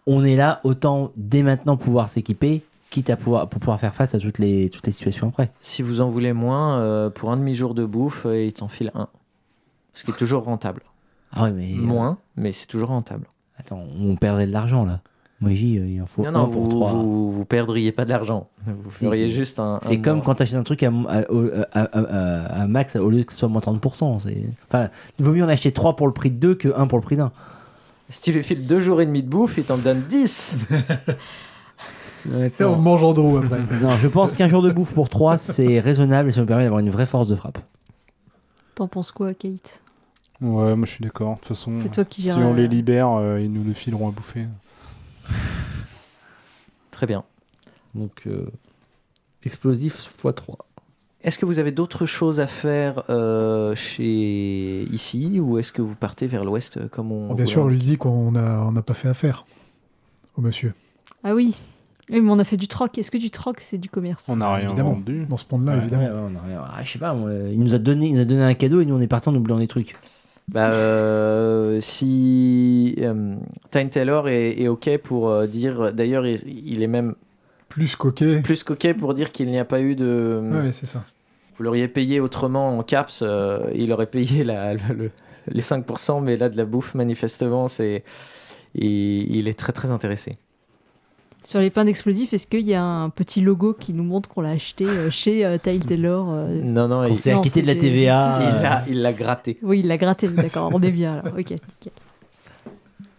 on est là, autant dès maintenant pouvoir s'équiper, quitte à pouvoir, pour pouvoir faire face à toutes les, toutes les situations après. Si vous en voulez moins, euh, pour un demi-jour de bouffe, euh, il t'en file un. Ce qui est toujours rentable. Ah ouais, mais. Moins, mais c'est toujours rentable. Attends, on perdrait de l'argent là. Moi, j'y, euh, il en faut Non, un non, pour vous, trois. vous, vous perdriez pas de l'argent. Vous Si, feriez si. juste un. C'est un- comme quand tu achètes un truc à, à, au- à- à- à- à max au lieu que ce soit moins 30%. c'est- Enfin, il vaut mieux en acheter 3 pour le prix de 2 que 1 pour le prix d'un. Si tu lui files deux jours et demi de bouffe, il t'en donne 10. *laughs* Et on mange en dos après. *laughs* Non, je pense qu'un jour de bouffe pour 3, c'est raisonnable et ça me permet d'avoir une vraie force de frappe. T'en penses quoi, Kate? Ouais, moi je suis d'accord. De toute façon, C'est toi qui si on les libère, euh, ils nous le fileront à bouffer. Très bien. Donc, euh, explosif x 3. Est-ce que vous avez d'autres choses à faire euh, chez ici ou est-ce que vous partez vers l'ouest euh, comme on Bon, bien sûr, on lui dit qu'on n'a on n'a pas fait affaire au monsieur. Ah oui. Oui, mais on a fait du troc. Est-ce que du troc, c'est du commerce? On n'a rien Évidemment. vendu. Dans ce monde-là, Ouais. évidemment. Ouais, ouais, on a rien- ah, je sais pas, il nous a donné, il nous a donné un cadeau et nous on est partis en oubliant des trucs. Bah, euh, si euh, Tyne Taylor est, est OK pour euh, dire, d'ailleurs, il, il est même Plus coquet. plus qu'OK pour dire qu'il n'y a pas eu de. Ouais, c'est ça. Vous l'auriez payé autrement en caps, euh, il aurait payé la- le- le- les 5%, mais là, de la bouffe, manifestement, c'est. Il, il est très très intéressé. Sur les pains d'explosifs, est-ce qu'il y a un petit logo qui nous montre qu'on l'a acheté euh, chez euh, Tile Taylor euh, Non, non, On il, s'est acquitté de la TVA. *laughs* il euh, l'a- il l'a gratté. Oui, il l'a gratté, d'accord, on est bien là. Ok, nickel.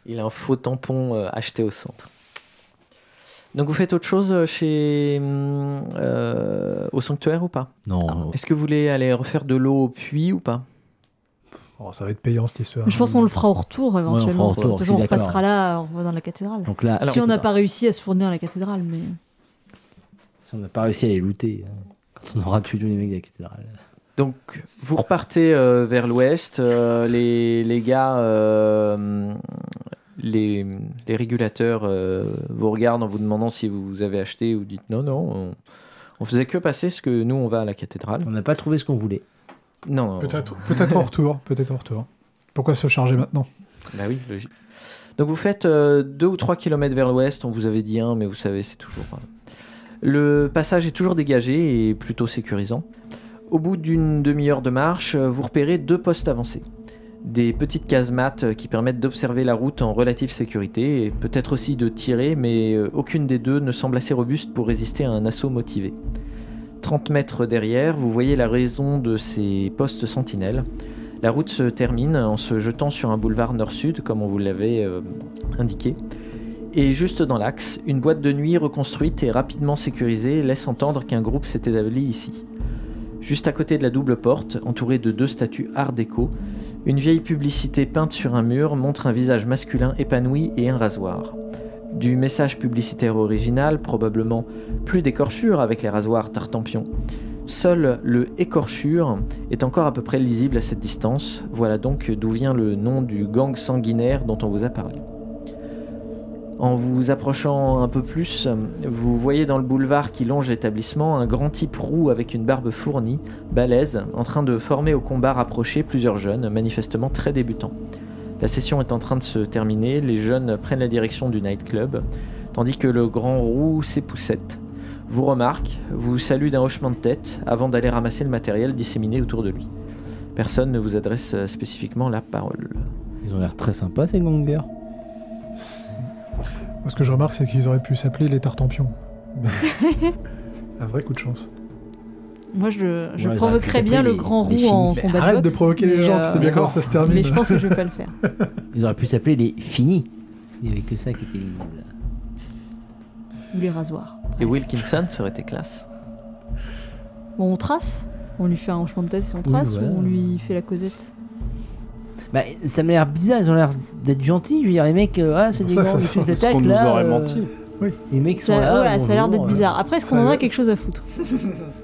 Il a un faux tampon euh, acheté au centre. Donc vous faites autre chose chez hum, euh, au sanctuaire ou pas? Non, Est-ce que vous voulez aller refaire de l'eau au puits ou pas? Oh, ça va être payant cette histoire. Je pense qu'on le fera au retour éventuellement. au retour, de toute façon, on passera là, on va dans la cathédrale. donc là, si on n'a pas réussi à se fournir à la cathédrale, mais. si on n'a pas réussi à les looter, hein, quand on aura tué tous les mecs de la cathédrale. Donc vous repartez euh, vers l'ouest. euh, les, les gars, euh, les, les régulateurs euh, vous regardent en vous demandant si vous avez acheté ou vous dites non, non. On, on faisait que passer ce que nous on va à la cathédrale. On n'a pas trouvé ce qu'on voulait. Non, Peut-être en *laughs* retour. Peut-être en retour. Pourquoi se charger maintenant? Bah oui, logique. Donc vous faites 2 ou 3 km vers l'ouest, on vous avait dit un, mais vous savez, c'est toujours... euh, Le passage est toujours dégagé et plutôt sécurisant. Au bout d'une demi-heure de marche, euh, vous repérez deux postes avancés. Des petites casemates euh, qui permettent d'observer la route en relative sécurité et peut-être aussi de tirer, mais euh, aucune des deux ne semble assez robuste pour résister à un assaut motivé. 30 mètres derrière, vous voyez la raison de ces postes sentinelles. La route se termine en se jetant sur un boulevard nord-sud, comme on vous l'avait euh, indiqué. Et juste dans l'axe, une boîte de nuit reconstruite et rapidement sécurisée laisse entendre qu'un groupe s'est établi ici. Juste à côté de la double porte, entourée de deux statues art déco, une vieille publicité peinte sur un mur montre un visage masculin épanoui et un rasoir. Du message publicitaire original, probablement plus d'écorchure avec les rasoirs Tartampion. Seul le écorchure est encore à peu près lisible à cette distance. Voilà donc d'où vient le nom du gang sanguinaire dont on vous a parlé. En vous approchant un peu plus, vous voyez dans le boulevard qui longe l'établissement un grand type roux avec une barbe fournie, balèze, en train de former au combat rapproché plusieurs jeunes, manifestement très débutants. La session est en train de se terminer, les jeunes prennent la direction du nightclub, tandis que le grand roux s'époussette, vous remarque, vous salue d'un hochement de tête avant d'aller ramasser le matériel disséminé autour de lui. Personne ne vous adresse euh, spécifiquement la parole. Ils ont l'air très sympas ces gangers. Moi, ce que je remarque, c'est qu'ils auraient pu s'appeler les Tartampions. *laughs* un vrai coup de chance. Moi, je, je Ouais, ils provoquerais bien le les- grand roux en Mais combat de arrête de boxe, provoquer les gens, tu sais bien euh, comment ça se termine. Mais je pense que je vais pas le faire. *laughs* Ils auraient pu s'appeler les finis. Il n'y avait que ça qui était lisible. Ou les rasoirs. Et Wilkinson, ça aurait été classe. Bon, on trace On lui fait un hochement de tête si on Oui, trace voilà. ou on lui fait la causette Bah, ça m'a l'air bizarre, ils ont l'air d'être gentils. Je veux dire, les mecs, euh, ah, c'est des sent- nous Parce qu'on attaquent nous là. aurait euh, menti. Les mecs sont ça, là. voilà, ça a l'air d'être bonjour, bizarre. Après, est-ce qu'on en a quelque chose à foutre? *laughs*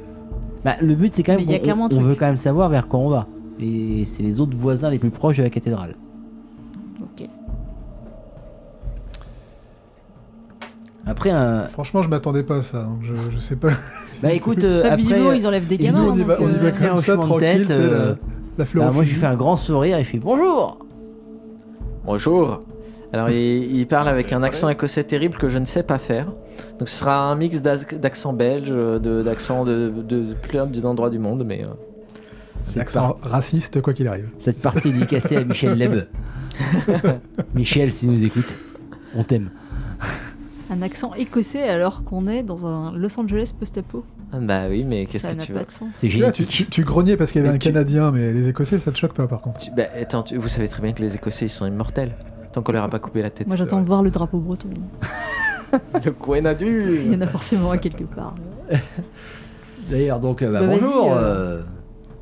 Bah, le but, c'est quand même Mais il y a qu'on- clairement un on, truc. veut quand même savoir vers quoi on va. Et c'est les autres voisins les plus proches de la cathédrale. Ok. Après, un... Franchement, je m'attendais pas à ça, donc je, je sais pas. *laughs* bah écoute, euh, Bah, après, visiblement, ils enlèvent des ils gamins. Nous, on y donc, va, on y euh, va fait un comme ça, hochement de tranquille, tête, tu sais, euh, la, bah, moi, je lui fais un grand sourire et je fais bonjour. Bonjour. Alors, il, il parle avec un accent écossais terrible que je ne sais pas faire. Donc, ce sera un mix d'ac- d'accent belge, de- d'accent de, de, plein d'endroits du monde, mais. euh, Cette, Accent part- raciste, quoi qu'il arrive. cette partie est dédicacée à Michel Leb. *laughs* Michel, si nous écoute, on t'aime. Un accent écossais alors qu'on est dans un Los Angeles post-apo. Ah, Bah oui, mais qu'est-ce Ça que n'a tu pas veux de sens. C'est Là, tu, génial. tu, tu grognais parce qu'il y avait Mais un tu- Canadien, mais les Écossais, ça te choque pas par contre. Tu- bah, attends, tu- vous savez très bien que les Écossais ils sont immortels. Tant qu'on leur a pas coupé la tête. Moi j'attends de voir le drapeau breton. *laughs* Le Grenadier Il y en a forcément un quelque part. *laughs* D'ailleurs, donc, euh, bah, Bah, bonjour, euh. euh,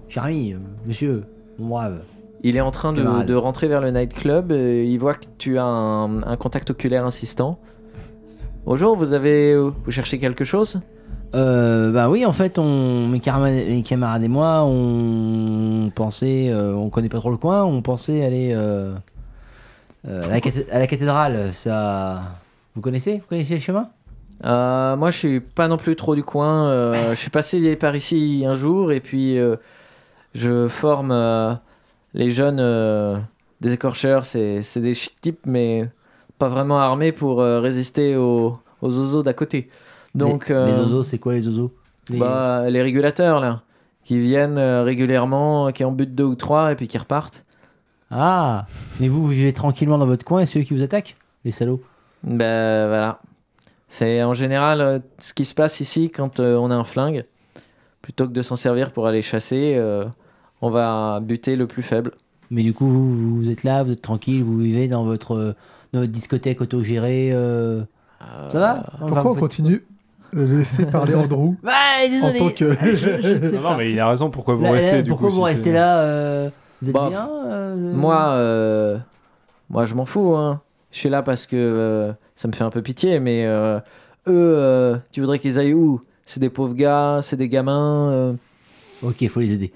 cher ami, euh, monsieur, mon brave. Il est en train de, rentrer vers le nightclub. euh, il voit que tu as un, un contact oculaire insistant. Bonjour, vous avez, vous cherchez quelque chose? Euh, bah oui, en fait, on, mes, camarades, mes camarades et moi, on pensait, euh, on connaît pas trop le coin, on pensait aller euh, euh, à, la cathé- à la cathédrale. Ça, vous connaissez? Vous connaissez le chemin? Euh, Moi, je suis pas non plus trop du coin. euh, *laughs* je suis passé par ici un jour et puis je forme les jeunes des écorcheurs. C'est des types, mais pas vraiment armés pour résister aux, aux oiseaux d'à côté. Donc, les, les oiseaux, c'est quoi les oiseaux? Les- Bah, les régulateurs, là, qui viennent régulièrement, qui en butent deux ou trois et puis qui repartent. Ah, mais vous, vous vivez tranquillement dans votre coin et c'est eux qui vous attaquent, les salauds. Ben voilà. C'est en général euh, ce qui se passe ici quand euh, on a un flingue. Plutôt que de s'en servir pour aller chasser, euh, on va buter le plus faible. Mais du coup, vous, vous êtes là, vous êtes tranquille, vous vivez dans votre, euh, dans votre discothèque autogérée. euh, Ça va? Pourquoi Enfin, on continue de laisser parler *laughs* Andrew faites- Ouais, en désolé. tant que. *laughs* Je ne sais Non, non, mais il a raison. Pourquoi vous Là, restez là, du pourquoi coup vous si restez là euh, Vous êtes Bah, bien euh, Moi, euh, moi, je m'en fous. Hein. Je suis là parce que euh, ça me fait un peu pitié, mais euh, eux, euh, tu voudrais qu'ils aillent où? C'est des pauvres gars, c'est des gamins. euh. Ok, faut les aider.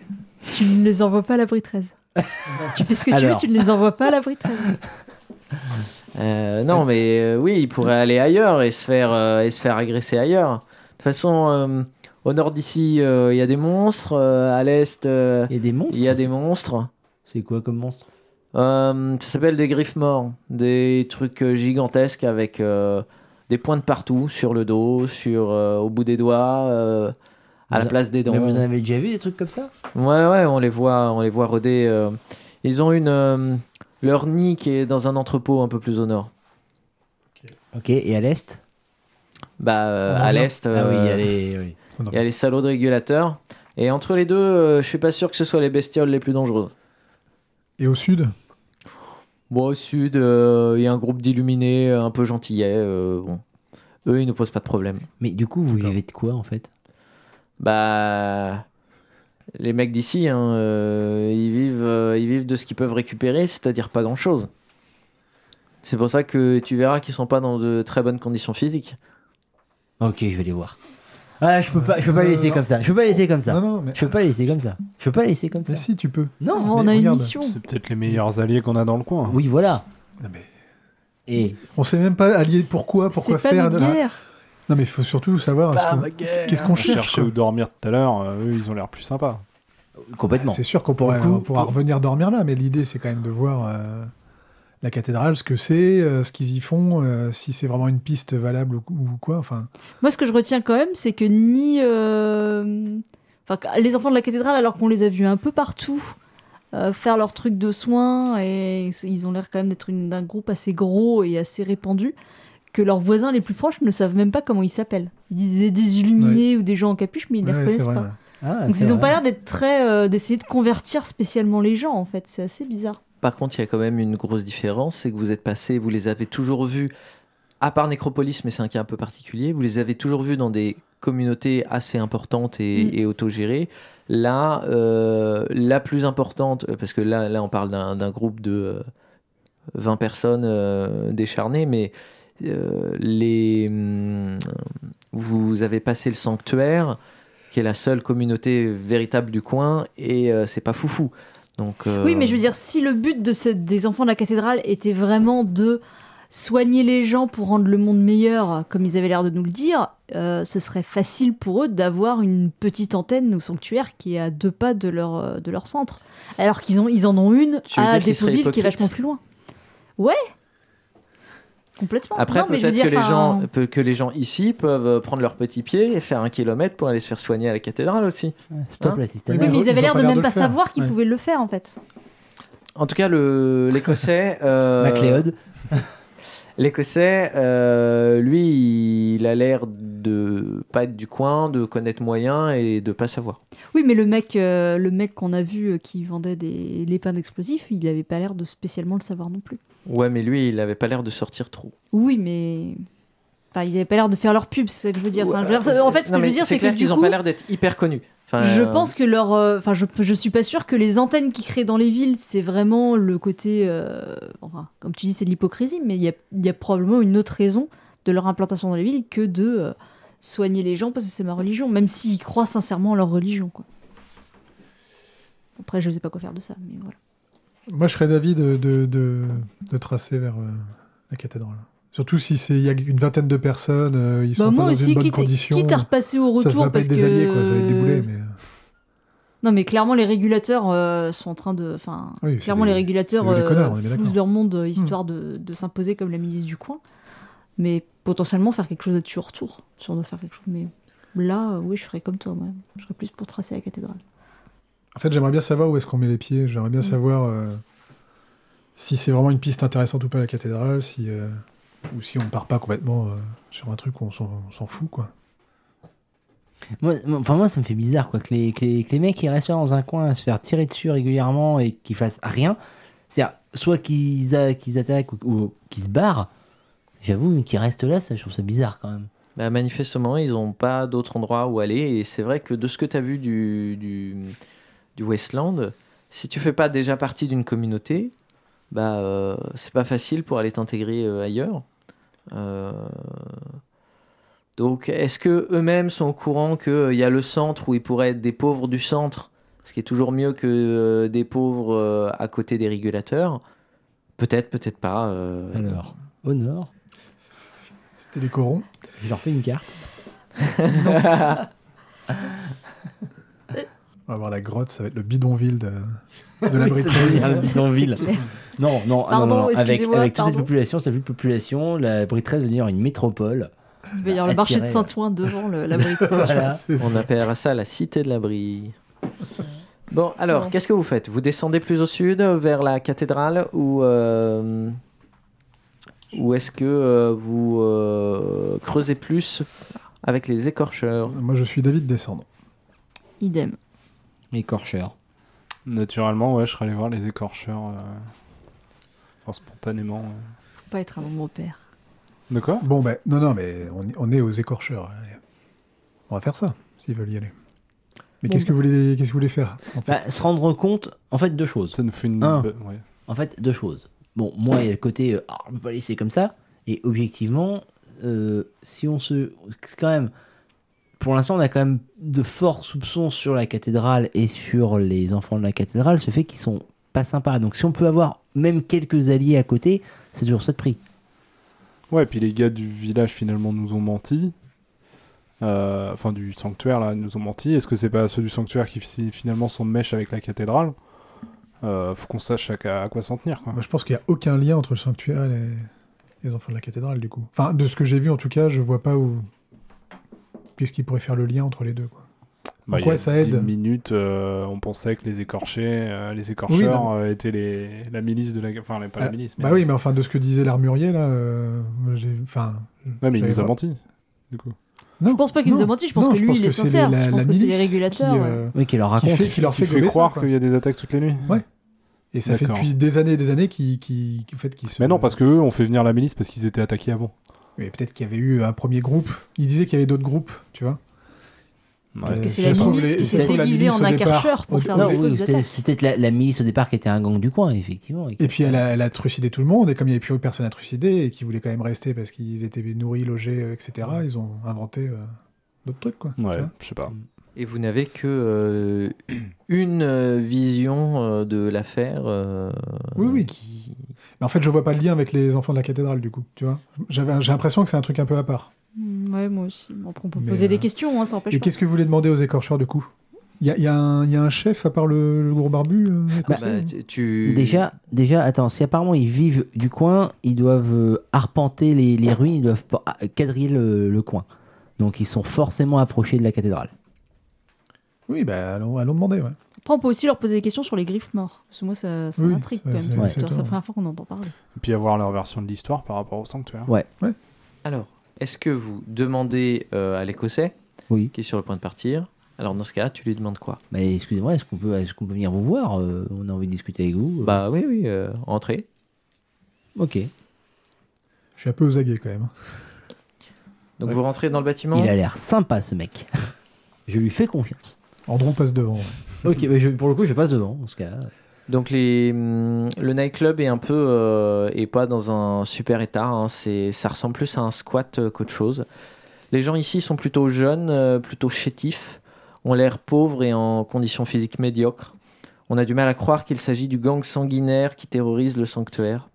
Tu ne les envoies pas à l'abri 13. *laughs* tu fais ce que tu veux, tu ne les envoies pas à l'abri 13. Euh, non, mais euh, oui, ils pourraient aller ailleurs et se faire, euh, et se faire agresser ailleurs. De toute façon, euh, au nord d'ici, euh, il y a des monstres. euh, à l'est, euh, Il y a des monstres il y a des monstres. C'est quoi comme monstre? Ça s'appelle des griffes morts. Des trucs gigantesques avec des pointes partout, sur le dos, sur, au bout des doigts, à la place des dents. Mais vous en avez déjà vu des trucs comme ça? Ouais, ouais, on les voit, on les voit rôder. Ils ont une. leur nid qui est dans un entrepôt un peu plus au nord. Ok, et à l'est? Bah, En à l'est. Ah oui, allez, oui. Il y a les salauds de régulateurs. Et entre les deux, euh, je suis pas sûr que ce soit les bestioles les plus dangereuses. Et au sud? Bon, au sud, euh, il y a un groupe d'illuminés euh, un peu gentillets. euh, bon. Eux, ils ne posent pas de problème. Mais du coup, vous vivez de quoi en fait? Bah. Les mecs d'ici, hein, euh, ils, vivent, euh, ils vivent de ce qu'ils peuvent récupérer, c'est-à-dire pas grand-chose. C'est pour ça que tu verras qu'ils sont pas dans de très bonnes conditions physiques. Ok, je vais les voir. Ah, je peux pas, je peux pas les laisser Euh, comme ça. Je peux pas les laisser comme ça. Non, non, mais. Je peux pas les laisser comme ça. Je peux pas les laisser comme ça. Mais si, tu peux. Non. on a une mission. C'est peut-être les meilleurs alliés qu'on a dans le coin. Oui, voilà. Non, mais Et on sait même pas allier pourquoi, pourquoi C'est pas faire. notre guerre. Non, mais il faut surtout savoir. Qu'est-ce qu'on On cherche cherchait quoi où dormir tout à l'heure. euh, eux, ils ont l'air plus sympas. complètement. C'est sûr qu'on pourrait, coup, on pourra pour- revenir dormir là, mais l'idée c'est quand même de voir euh, la cathédrale, ce que c'est, euh, ce qu'ils y font, euh, si c'est vraiment une piste valable ou, ou quoi. Enfin, Moi, ce que je retiens quand même, c'est que ni. euh, Enfin, les enfants de la cathédrale, alors qu'on les a vus un peu partout faire leurs trucs de soins, et ils ont l'air quand même d'être d'un groupe assez gros et assez répandu, que leurs voisins les plus proches ne savent même pas comment ils s'appellent. Ils disaient des illuminés ou des gens en capuche, mais ils ne les reconnaissent vrai. pas. ouais. Ah, Donc ils ont vrai. pas l'air d'être très. d'essayer de convertir spécialement les gens, en fait. C'est assez bizarre. Par contre, il y a quand même une grosse différence, c'est que vous êtes passé, vous les avez toujours vus, à part Nécropolis, mais c'est un cas un peu particulier, vous les avez toujours vus dans des communautés assez importantes et, Mm. et autogérées. Là, euh, la plus importante, euh, parce que là, là on parle d'un groupe de euh, 20 personnes euh, décharnées, mais les, hum, vous avez passé le sanctuaire, qui est la seule communauté véritable du coin, et c'est pas foufou. Donc, euh, Oui, mais je veux dire, si le but de cette- des enfants de la cathédrale était vraiment de soigner les gens pour rendre le monde meilleur, comme ils avaient l'air de nous le dire, euh, ce serait facile pour eux d'avoir une petite antenne au sanctuaire qui est à deux pas de leur, euh, de leur centre. Alors qu'ils ont, ils en ont une Tu à Dépauville qui est vachement plus loin. Ouais Complètement. Après, peut-être que, les enfin, gens, peut- que les gens ici peuvent euh, prendre leur petit pied et faire un kilomètre pour aller se faire soigner à la cathédrale aussi. Stop Hein le système. Oui, Ils mais ils avaient l'air de même de pas faire. savoir qu'ils Ouais. pouvaient le faire en fait. En tout cas, le- l'écossais. *laughs* euh, MacLeod. *laughs* L'Écossais, euh, lui, il a l'air de pas être du coin, de connaître moyen et de pas savoir. Oui, mais le mec, euh, le mec qu'on a vu euh, qui vendait des lépins d'explosifs, il avait pas l'air de spécialement le savoir non plus. Ouais, mais lui, il avait pas l'air de sortir trop. Oui, mais. Enfin, il avait pas l'air de faire leur pub, c'est ça que je veux dire. Enfin, je veux dire, c'est- en fait, ce Non, que je veux dire, c'est que clair qu'ils ont coup, pas l'air d'être hyper connus. Enfin, je euh, pense que leur. euh, Enfin, je, je suis pas sûre que les antennes qu'ils créent dans les villes, c'est vraiment le côté. euh, enfin, comme tu dis, c'est de l'hypocrisie, mais il y a, il y a probablement une autre raison de leur implantation dans les villes que de euh, soigner les gens parce que c'est ma religion, même s'ils croient sincèrement en leur religion, quoi. Après, je sais pas quoi faire de ça, mais voilà. Moi, je serais d'avis de, de, de, de tracer vers euh, la cathédrale. Surtout si c'est il y a une vingtaine de personnes, euh, ils sont Bah, pas moi dans aussi, une bonne quitte, condition. quitte à repasser au ça retour va pas parce être des que. alliés, quoi. Ça va être des boulets, mais... euh, Non, mais clairement, les régulateurs euh, sont en train de. Enfin, Oui, clairement, des- les régulateurs des euh. Hmm. leur monde histoire de, de s'imposer comme la milice du coin. Mais potentiellement faire quelque chose là-dessus au retour. Si on doit faire quelque chose. Mais là, oui, je serais comme toi, moi. Je serais plus pour tracer la cathédrale. En fait, j'aimerais bien savoir où est-ce qu'on met les pieds. J'aimerais bien Mm. savoir euh, si c'est vraiment une piste intéressante ou pas la cathédrale, si euh, ou si on part pas complètement euh, sur un truc où on s'en fout, quoi. Moi, moi- enfin, moi, ça me fait bizarre, quoi, que les, que les, que les mecs, ils restent là dans un coin à se faire tirer dessus régulièrement et qu'ils fassent rien. C'est-à-dire, soit qu'ils attaquent ou, ou qu'ils se barrent. J'avoue, mais qu'ils restent là, ça, je trouve ça bizarre quand même. Bah, manifestement, ils n'ont pas d'autre endroit où aller. Et c'est vrai que de ce que tu as vu du, du, du Westland, si tu fais pas déjà partie d'une communauté, bah, euh, c'est pas facile pour aller t'intégrer euh, ailleurs. Euh, donc, est-ce que eux-mêmes sont au courant qu'il y a le centre où ils pourraient être des pauvres du centre, ce qui est toujours mieux que euh, des pauvres euh, à côté des régulateurs? Peut-être, peut-être pas. euh, Alors, au nord, C'était les corons. je leur fais une carte. *laughs* *laughs* On va voir la grotte, ça va être le bidonville de, de *laughs* la un bidonville. Non, non, non, Pardon, non, non, Avec, avec toute cette population, cette de population, la Britresse va devenir une métropole. Il va y avoir le marché de Saint-Ouen devant le, la. *laughs* Voilà. *laughs* On appellera ça la cité de l'abri. Bon, alors, qu'est-ce que vous faites? Vous descendez plus au sud, vers la cathédrale, ou, euh, ou est-ce que euh, vous euh, creusez plus avec les écorcheurs? Moi, je suis David descendre. Idem. Écorcheur. Naturellement, ouais, je serais allé voir les écorcheurs. euh, Enfin, spontanément. Faut pas être un nombre père. De quoi? Bon, ben, non, non, mais on, est aux écorcheurs. Allez. On va faire ça, s'ils veulent y aller. Mais Bon, qu'est-ce que vous voulez, qu'est-ce que vous voulez faire en fait? Bah, se rendre compte, en fait, deux choses. Ça nous fait une. Un. be- ouais. En fait, deux choses. Bon, moi, il y a le côté, euh, Ah, on peut pas laisser comme ça. Et objectivement, euh, si on se. C'est quand même. Pour l'instant, on a quand même de forts soupçons sur la cathédrale et sur les enfants de la cathédrale, ce fait qu'ils sont pas sympas. Donc, si on peut avoir même quelques alliés à côté, c'est toujours ça de prix. Ouais, puis les gars du village finalement nous ont menti. Euh, Enfin, du sanctuaire là, nous ont menti. Est-ce que c'est pas ceux du sanctuaire qui fi- finalement sont de mèche avec la cathédrale? Euh, Faut qu'on sache à, à quoi s'en tenir quoi. Moi, je pense qu'il n'y a aucun lien entre le sanctuaire et les, les enfants de la cathédrale, du coup. Enfin, de ce que j'ai vu, en tout cas, je vois pas où. Qu'est-ce qui pourrait faire le lien entre les deux, quoi. Bah, il y quoi a ça aide 10 minutes, euh, on pensait que les écorchés, euh, les écorcheurs euh, étaient les, la milice de la. Enfin, pas la Ah, milice, mais. Bah oui, mais enfin, de ce que disait l'armurier, là, euh. Enfin. Ouais, mais il nous a menti, du coup. Non, Je pense pas qu'il nous a menti, je pense non, que lui, il est que sincère. la- Je pense la que c'est les milice régulateurs, qui, ouais. euh, Oui, qui leur qui raconte. fait, qui leur fait croire qu'il y a des attaques toutes les nuits. Ouais. Et ça fait depuis des années et des années qu'ils qui, qui, en fait, qu'ils se. Mais non, parce que eux ont fait venir la milice parce qu'ils étaient attaqués avant. Mais peut-être qu'il y avait eu un premier groupe. Il disait qu'il y avait d'autres groupes, tu vois. Ouais. Euh, c'est la milice qui s'est déguisée en au départ, accarcheur pour au- faire des oui, c'était la, la milice au départ qui était un gang du coin, effectivement. Et puis elle a, elle a trucidé tout le monde, et comme il n'y avait plus personne à trucider, et qui voulaient quand même rester parce qu'ils étaient nourris, logés, euh, etc., ils ont inventé euh, d'autres trucs, quoi. Ouais, je sais pas. Et vous n'avez que euh, une vision euh, de l'affaire. euh, Oui, oui. qui- Mais en fait, je vois pas le lien avec les enfants de la cathédrale, du coup, tu vois. J'avais- J'ai l'impression que c'est un truc un peu à part. Mm, Ouais, moi aussi. Bon, on peut Mais, poser euh, des questions, hein, ça empêche Et pas. qu'est-ce que vous voulez demander aux écorcheurs, du coup? Il y a, il y a un- il y a un chef, à part le, le gros barbu euh, écossais, Bah, tu-. Déjà, déjà, attends, si apparemment ils vivent du coin, ils doivent euh, arpenter les, les ruines, ils doivent pas- ah, quadriller le, le coin. Donc ils sont forcément approchés de la cathédrale. Oui, bah allons, allons demander, ouais. Après, on peut aussi leur poser des questions sur les griffes morts. Parce que moi, ça, ça Oui, m'intrigue quand même. c'est- cette c'est histoire. C'est étonnant. la première fois qu'on entend parler. Et puis avoir leur version de l'histoire par rapport au sanctuaire. Ouais. Alors, est-ce que vous demandez euh, à l'écossais, Oui. qui est sur le point de partir Alors, dans ce cas-là, tu lui demandes quoi? Mais excusez-moi, est-ce qu'on peut, est qu'on peut venir vous voir Euh, On a envie de discuter avec vous. Bah oui, oui, euh, entrez. Ok. Je suis un peu aux aguets quand même. Donc Ouais. vous rentrez dans le bâtiment? Il a l'air sympa ce mec. *laughs* je lui fais confiance. Andron passe devant. Ok, mais je- pour le coup, je passe devant dans ce cas. Donc les, hum, le nightclub est un peu euh, est pas dans un super état. hein. C'est, ça ressemble plus à un squat euh, qu'autre chose. Les gens ici sont plutôt jeunes, euh, plutôt chétifs, ont l'air pauvres et en conditions physiques médiocres. On a du mal à croire qu'il s'agit du gang sanguinaire qui terrorise le sanctuaire.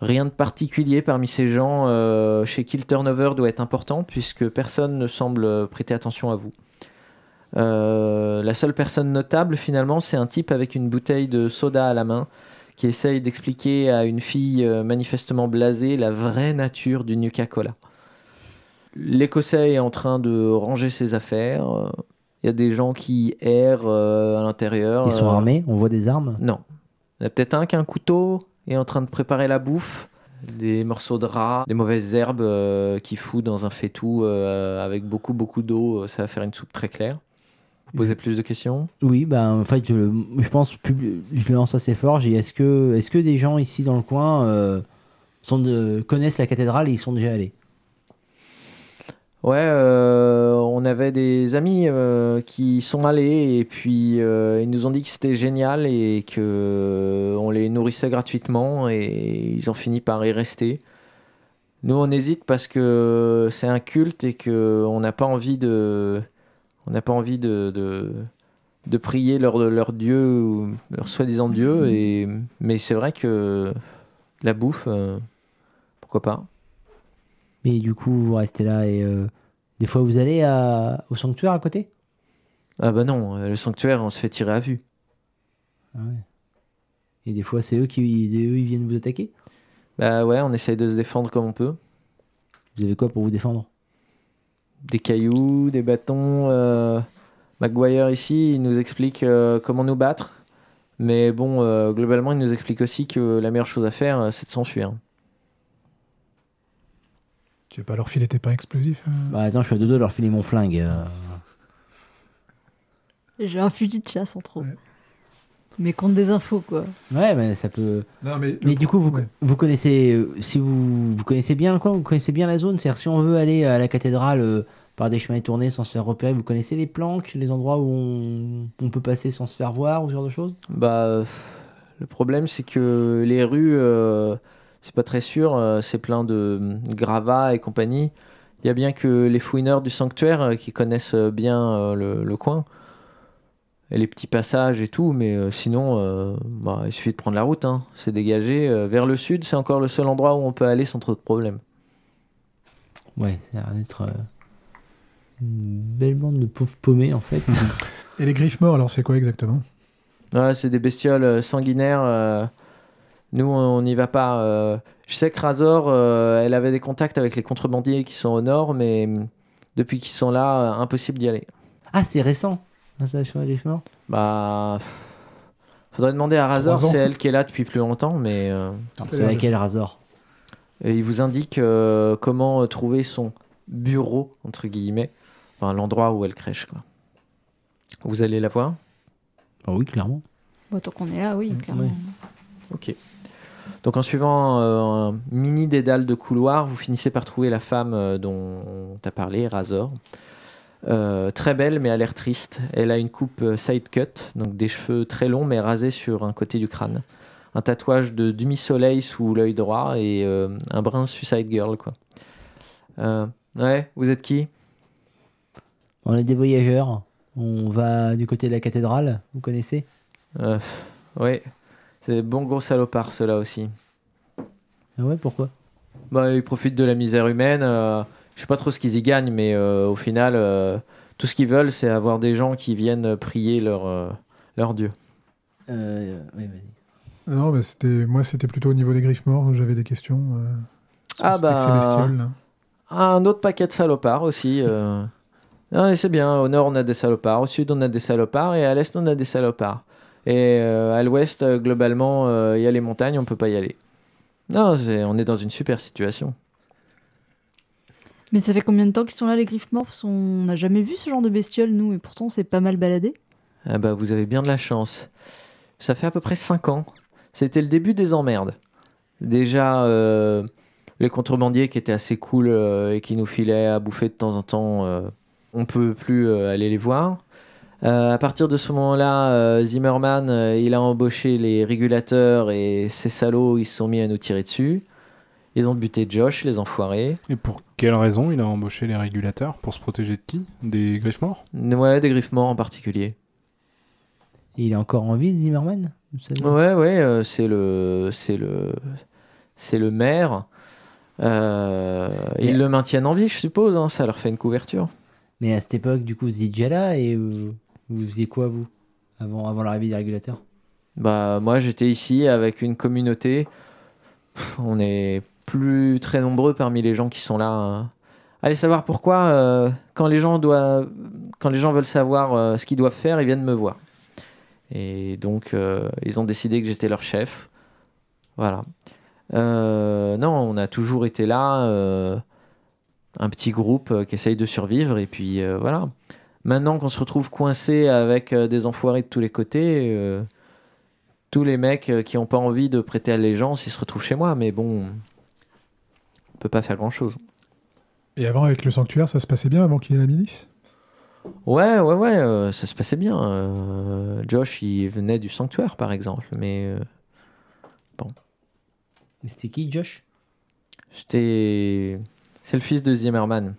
Rien de particulier parmi ces gens euh, chez qui le turnover doit être important puisque personne ne semble prêter attention à vous. Euh, la seule personne notable finalement, c'est un type avec une bouteille de soda à la main qui essaye d'expliquer à une fille euh, manifestement blasée la vraie nature du Nuka-Cola. L'Écossais est en train de ranger ses affaires. Il y a des gens qui errent euh, à l'intérieur. Ils sont armés, on voit des armes. Non. Il y en a peut-être un qui a un couteau et est en train de préparer la bouffe. Des morceaux de rats, des mauvaises herbes euh, qui fout dans un faitout euh, avec beaucoup beaucoup d'eau. Ça va faire une soupe très claire. Vous posez plus de questions Oui, ben en fait, je, je pense, je le lance assez fort. J'ai est-ce que, est-ce que des gens ici dans le coin euh, sont de, connaissent la cathédrale et ils sont déjà allés? Ouais, euh, on avait des amis euh, qui sont allés et puis euh, ils nous ont dit que c'était génial et que euh, on les nourrissait gratuitement et ils ont fini par y rester. Nous, on hésite parce que c'est un culte et que on n'a pas envie de, on n'a pas envie de, de, de prier leur, leur dieu ou leur soi-disant dieu. Et mais c'est vrai que la bouffe, euh, pourquoi pas. Mais du coup, vous restez là et euh, des fois vous allez à- au sanctuaire à côté? Ah bah non, le sanctuaire, on se fait tirer à vue. Ah ouais. Et des fois, c'est eux qui eux, ils viennent vous attaquer? Bah ouais, on essaye de se défendre comme on peut. Vous avez quoi pour vous défendre? Des cailloux, des bâtons. euh, Maguire ici, il nous explique euh, comment nous battre. Mais bon, euh, globalement, il nous explique aussi que la meilleure chose à faire, c'est de s'enfuir. Tu veux pas leur filer tes pains explosifs euh Bah attends, je suis à deux doigts de leur filer mon flingue. euh. J'ai un fusil de chasse en trop. Ouais. Mais compte des infos, quoi. Ouais, mais ça peut. Non, mais, Mais du coup, vous, ouais. vous connaissez, euh, si vous, vous connaissez bien le coin, vous connaissez bien la zone. C'est-à-dire, si on veut aller à la cathédrale euh, par des chemins tournés sans se faire repérer, vous connaissez les planques, les endroits où on, on peut passer sans se faire voir ou ce genre de choses? Bah, le problème, c'est que les rues, euh, c'est pas très sûr. euh, c'est plein de euh, gravats et compagnie. Il y a bien que les fouineurs du sanctuaire euh, qui connaissent bien euh, le, le coin. Et les petits passages et tout, mais euh, sinon, euh, bah, il suffit de prendre la route. Hein. C'est dégagé. euh, vers le sud, c'est encore le seul endroit où on peut aller sans trop de problèmes. Ouais, ça a l'air d'être euh, une belle bande de pauvres paumés en fait. *laughs* Et les griffes morts, alors c'est quoi exactement? Ouais, c'est des bestioles sanguinaires. euh, nous, on n'y va pas. euh. je sais que Razor, euh, elle avait des contacts avec les contrebandiers qui sont au nord, mais hum, depuis qu'ils sont là, euh, impossible d'y aller. ah, c'est récent, griffes morts Bah. Faudrait demander à Razor, c'est elle qui est là depuis plus longtemps, mais euh, C'est laquelle Razor et il vous indique euh, comment euh, trouver son bureau, entre guillemets, enfin l'endroit où elle crèche. Quoi. Vous allez la voir? Ah oui, clairement. Bon, tant qu'on est là, oui, clairement. Ok. Donc en suivant euh, un mini dédale de couloir, vous finissez par trouver la femme euh, dont tu as parlé, Razor. Euh, très belle mais a l'air triste. Elle a une coupe euh, side cut, donc des cheveux très longs mais rasés sur un côté du crâne. Un tatouage de demi-soleil sous l'œil droit et euh, un brin suicide girl quoi. Euh, ouais, vous êtes qui? On est des voyageurs. On va du côté de la cathédrale, vous connaissez? Ouais, c'est des bons gros salopards ceux-là aussi. Ah ouais, pourquoi? Bah, ils profitent de la misère humaine. Je sais pas trop ce qu'ils y gagnent, mais euh, au final, euh, tout ce qu'ils veulent, c'est avoir des gens qui viennent prier leur, euh, leur Dieu. euh, oui, vas-y. Non, mais c'était moi, c'était plutôt au niveau des griffes morts. J'avais des questions. euh, Ah bah. Un autre paquet de salopards aussi. euh, *laughs* c'est bien. Au nord, on a des salopards. Au sud, on a des salopards. Et à l'est, on a des salopards. Et euh, à l'ouest, globalement, euh, il y a les montagnes, on peut pas y aller. Non, on est dans une super situation. Mais ça fait combien de temps qu'ils sont là, les griffes morts Parce qu'on n'a jamais vu ce genre de bestiole, nous, et pourtant, on s'est pas mal baladé. Ah bah, vous avez bien de la chance. Ça fait à peu près 5 ans. C'était le début des emmerdes. Déjà, euh, les contrebandiers qui étaient assez cool euh, et qui nous filaient à bouffer de temps en temps, euh, on peut plus euh, aller les voir. À partir de ce moment-là, Zimmerman, il a embauché les régulateurs et ces salauds, ils se sont mis à nous tirer dessus. Ils ont buté Josh, les enfoirés. Et pour quelle raison il a embauché les régulateurs? Pour se protéger de qui? Des griffes morts? Ouais, des griffes morts en particulier. Il est encore en vie, Zimmerman? Vous Ouais, ouais, euh, c'est le, c'est le, c'est le maire. Euh, Mais- ils le maintiennent en vie, je suppose. hein, ça leur fait une couverture. Mais à cette époque, du coup, vous étiez déjà là et euh, vous faisiez quoi, vous avant, avant l'arrivée des régulateurs? Bah, moi, j'étais ici avec une communauté. On est plus très nombreux parmi les gens qui sont là. hein. Allez savoir pourquoi. euh, quand les gens doivent, quand les gens veulent savoir euh, ce qu'ils doivent faire, ils viennent me voir. Et donc, euh, ils ont décidé que j'étais leur chef. Voilà. Non, on a toujours été là, un petit groupe qui essaye de survivre. Et puis voilà. Maintenant qu'on se retrouve coincé avec des enfoirés de tous les côtés, tous les mecs qui n'ont pas envie de prêter allégeance, ils se retrouvent chez moi. Mais bon, on peut pas faire grand chose. Et avant, avec le sanctuaire, ça se passait bien avant qu'il y ait la milice? Ouais, ouais, ouais, euh, ça se passait bien. Euh, Josh, il venait du sanctuaire, par exemple. Mais euh, Mais C'était qui, Josh? C'était. C'est le fils de Zimmerman.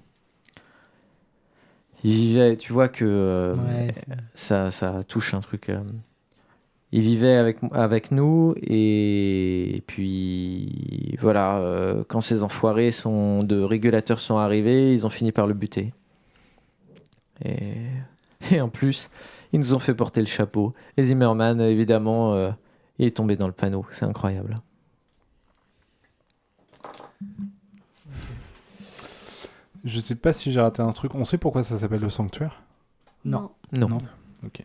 Il vivait, tu vois que euh, Ouais, ça, ça touche un truc. Il vivait avec, avec nous et, puis voilà, euh, quand ces enfoirés sont, de régulateurs sont arrivés, ils ont fini par le buter. Et, et en plus, ils nous ont fait porter le chapeau. Et Zimmerman, évidemment, euh, il est tombé dans le panneau. C'est incroyable. Je sais pas si j'ai raté un truc. On sait pourquoi ça s'appelle le sanctuaire? Non. Non. Non. Ok.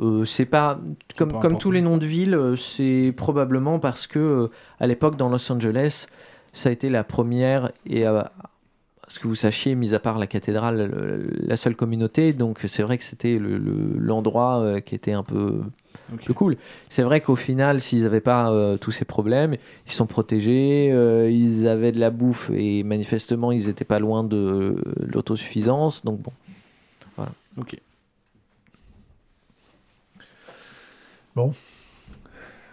Euh, c'est pas comme, pas comme important. tous les noms de villes, euh, c'est probablement parce que euh, à l'époque dans Los Angeles, ça a été la première et à ce que vous sachiez, mis à part la cathédrale, le- la seule communauté. Donc c'est vrai que c'était le- le- l'endroit qui était un peu Ok. plus cool. C'est vrai qu'au final, s'ils n'avaient pas euh, tous ces problèmes, ils sont protégés, euh, ils avaient de la bouffe et manifestement ils étaient pas loin de l'autosuffisance. Donc bon. Ok.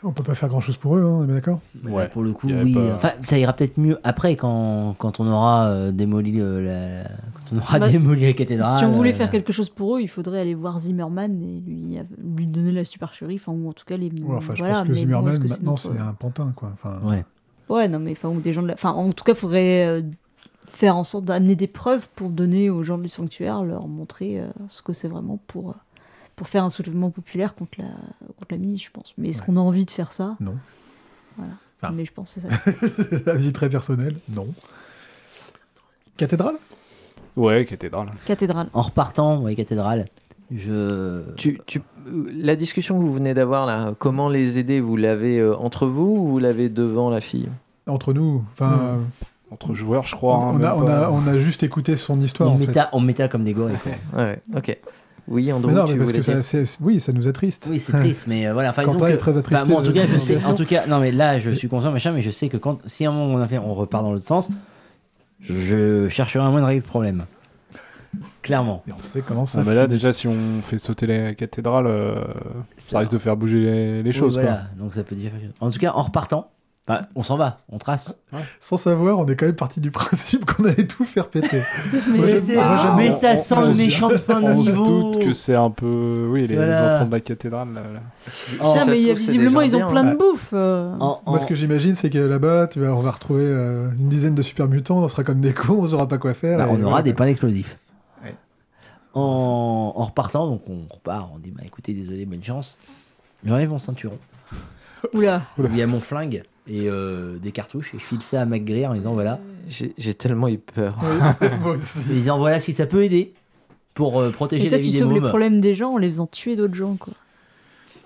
On peut pas faire grand chose pour eux, hein, on est bien d'accord? Ouais. Pour le coup, oui. pas- Enfin, ça ira peut-être mieux après quand, quand on aura euh, démoli euh, la, quand on aura Bah, démoli la cathédrale. si on voulait euh, faire quelque chose pour eux, il faudrait aller voir Zimmerman et lui, lui donner la supercherie, enfin, ou en tout cas les. Ouais, Enfin, je voilà, pense que bon, Zimmerman, que maintenant, c'est un pantin, quoi. Enfin, Ouais. Ouais, non, mais enfin, ou des gens de la... Enfin, en tout cas, il faudrait euh, faire en sorte d'amener des preuves pour donner aux gens du sanctuaire, leur montrer euh, ce que c'est vraiment pour, euh, pour faire un soulèvement populaire contre la, contre la je pense. Mais est-ce Ouais. qu'on a envie de faire ça? Non. Voilà. Enfin. Mais je pense que c'est ça. *laughs* Avis très personnel, non. Cathédrale? Ouais, cathédrale. Cathédrale. En repartant, ouais, cathédrale. Je. Tu, tu- euh, la discussion que vous venez d'avoir là, comment les aider? Vous l'avez euh, entre vous ou vous l'avez devant la fille? Entre nous, enfin, Hmm. Entre joueurs, je crois. hein, on, a, on, a, on a juste écouté son histoire, on, en fait. méta, on méta comme des gorilles. Ouais, ok. Oui, Andrew, Mais non, tu mais parce voulais que ça, c'est- oui, ça nous attriste. Oui, c'est triste, mais euh, voilà. Enfin, Quentin est très attristé moi, en tout cas, je sais. En tout cas, non, mais là, je suis conscient, machin, mais je sais que quand, si à un moment on, a fait, on repart dans l'autre sens, je chercherai un moyen de régler le problème. Clairement. Et on sait comment ça Ah, mais là, déjà, si on fait sauter la cathédrale, euh, ça risque de faire bouger les, les Oui, choses. voilà. Donc ça peut dire. En tout cas, en repartant, bah, on s'en va, on trace. Sans savoir, on est quand même parti du *laughs* principe qu'on allait tout faire péter. Mais- Mais, mais ça on- sent on le méchant de fin de quoi. On se niveau. doute que c'est un peu. Oui, les, Voilà. enfants de la cathédrale. là, là. Ça mais se il y a- trouve, c'est visiblement, ils ont bien. plein de bouffe. euh. En- Moi, en- ce que j'imagine, c'est que là-bas, tu vas, on va retrouver euh, une dizaine de super mutants, on sera comme des cons, on saura pas quoi faire. bah, on aura voilà. des pains explosifs. Ouais. En, en repartant, donc on repart, on dit bah écoutez, désolé, bonne chance. J'enlève mon ceinturon, Oula. où il y a mon flingue et euh, des cartouches, et je file ça à McGree en disant voilà. J'ai tellement eu peur. Oui, *laughs* moi aussi. Et disant voilà si ça peut aider. pour euh, Et protéger toi, la tu des sauves les problèmes des gens en les faisant tuer d'autres gens, quoi.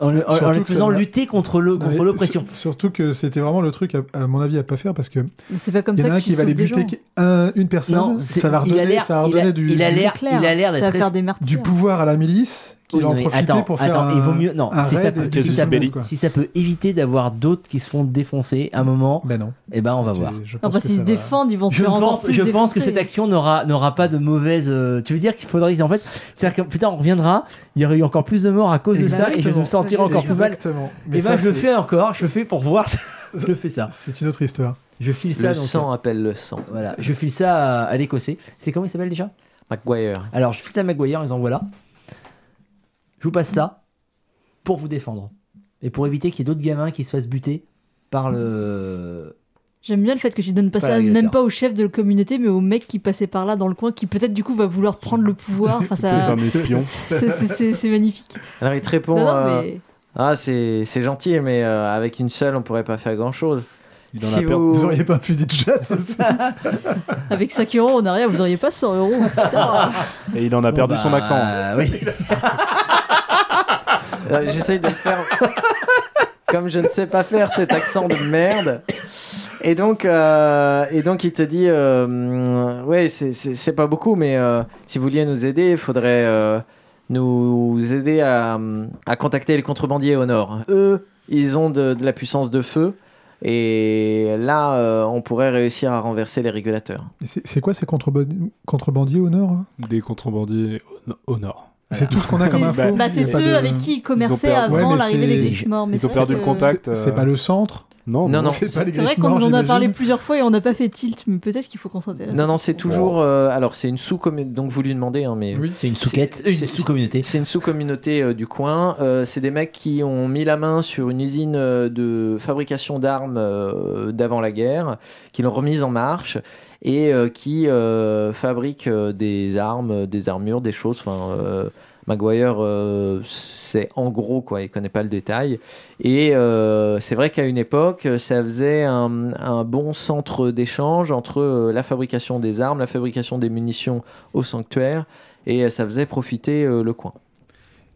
En, le- en- en les ça faisant lutter contre le contre l'oppression. sur- Surtout que c'était vraiment le truc, à, à mon avis, à pas faire parce que c'est pas comme il y en ça a un que tu qui va des buter un- une personne, Non, ça va il a redonner, ça va il a- redonner du, il a du- l'air- il a l'air Ça d'être va très- faire des martyrs. du pouvoir à la milice Oui, en profiter attends, pour faire attends, un, il vaut mieux non, si ça peut, et si casus ça, belli. quoi. si ça peut éviter d'avoir d'autres qui se font défoncer à un moment, Ben non. eh ben on va voir. Non, parce qu'ils se va- défendent, ils vont se Je faire encore pense, plus je pense que cette action n'aura n'aura pas de mauvaise. euh, tu veux dire qu'il faudrait en fait, c'est-à-dire que putain on reviendra, il y aurait eu encore plus de morts à cause de ça et je vais me sentir encore plus mal. Exactement. Et Mais ben ça, je le fais encore, je le fais pour voir. *laughs* je fais ça. C'est une autre histoire. Je file ça. Le sang appelle le sang. Voilà, je file ça à, l'écossais. C'est comment il s'appelle déjà? McGuire. Alors je file ça à Maguire en disant voilà, je vous passe ça pour vous défendre et pour éviter qu'il y ait d'autres gamins qui se fassent buter par le. J'aime bien le fait que tu donnes pas Pas ça même pas au chef de la communauté, mais au mec qui passait par là dans le coin, qui peut-être du coup va vouloir prendre le pouvoir. Enfin, C'est ça... un espion. *laughs* c'est- magnifique. Alors il te répond Non, non, euh, mais Ah, c'est c'est gentil, mais euh, avec une seule, on pourrait pas faire grand chose. Il en Si vous- Vous auriez pas un fusil de chasse aussi *laughs* *laughs* avec 5 euros en arrière, vous auriez pas 100 euros. Putain. Et il en a perdu Bon, son bah, accent. Oui. Euh, J'essaye de le faire *laughs* comme je ne sais pas faire cet accent de merde. Et donc, euh, et donc il te dit, euh, ouais, c'est- pas beaucoup, mais euh, si vous vouliez nous aider, il faudrait euh, nous aider à, à contacter les contrebandiers au nord. Eux, ils ont de, de la puissance de feu. Et là, euh, on pourrait réussir à renverser les régulateurs. C'est quoi ces contrebandi- contrebandiers au nord hein? Des contrebandiers au, no- au nord. C'est tout ce qu'on a comme C'est info. bah, c'est ceux de- avec qui ils commerçaient perdu- avant l'arrivée des griffes morts. Mais Ils ont perdu le contact. C'est c'est euh, pas le centre Non, Non, non. C'est pas les C'est vrai qu'on en a parlé plusieurs fois et on n'a pas fait tilt, mais peut-être qu'il faut qu'on s'intéresse. Non, non, c'est toujours. euh, alors, c'est une sous-communauté. Donc, vous lui demandez, hein, mais. Oui. C'est une sous-quête, C'est- une sous-communauté. C'est une sous-communauté euh, du coin. Euh, c'est des mecs qui ont mis la main sur une usine de fabrication d'armes euh, d'avant la guerre, qui l'ont remise en marche et euh, qui euh, fabriquent euh, des armes, des armures, des choses. Enfin, euh, Maguire, euh, c'est en gros quoi. Il connaît pas le détail. Et euh, c'est vrai qu'à une époque, ça faisait un, un bon centre d'échange entre euh, la fabrication des armes, la fabrication des munitions au sanctuaire, et euh, ça faisait profiter euh, le coin.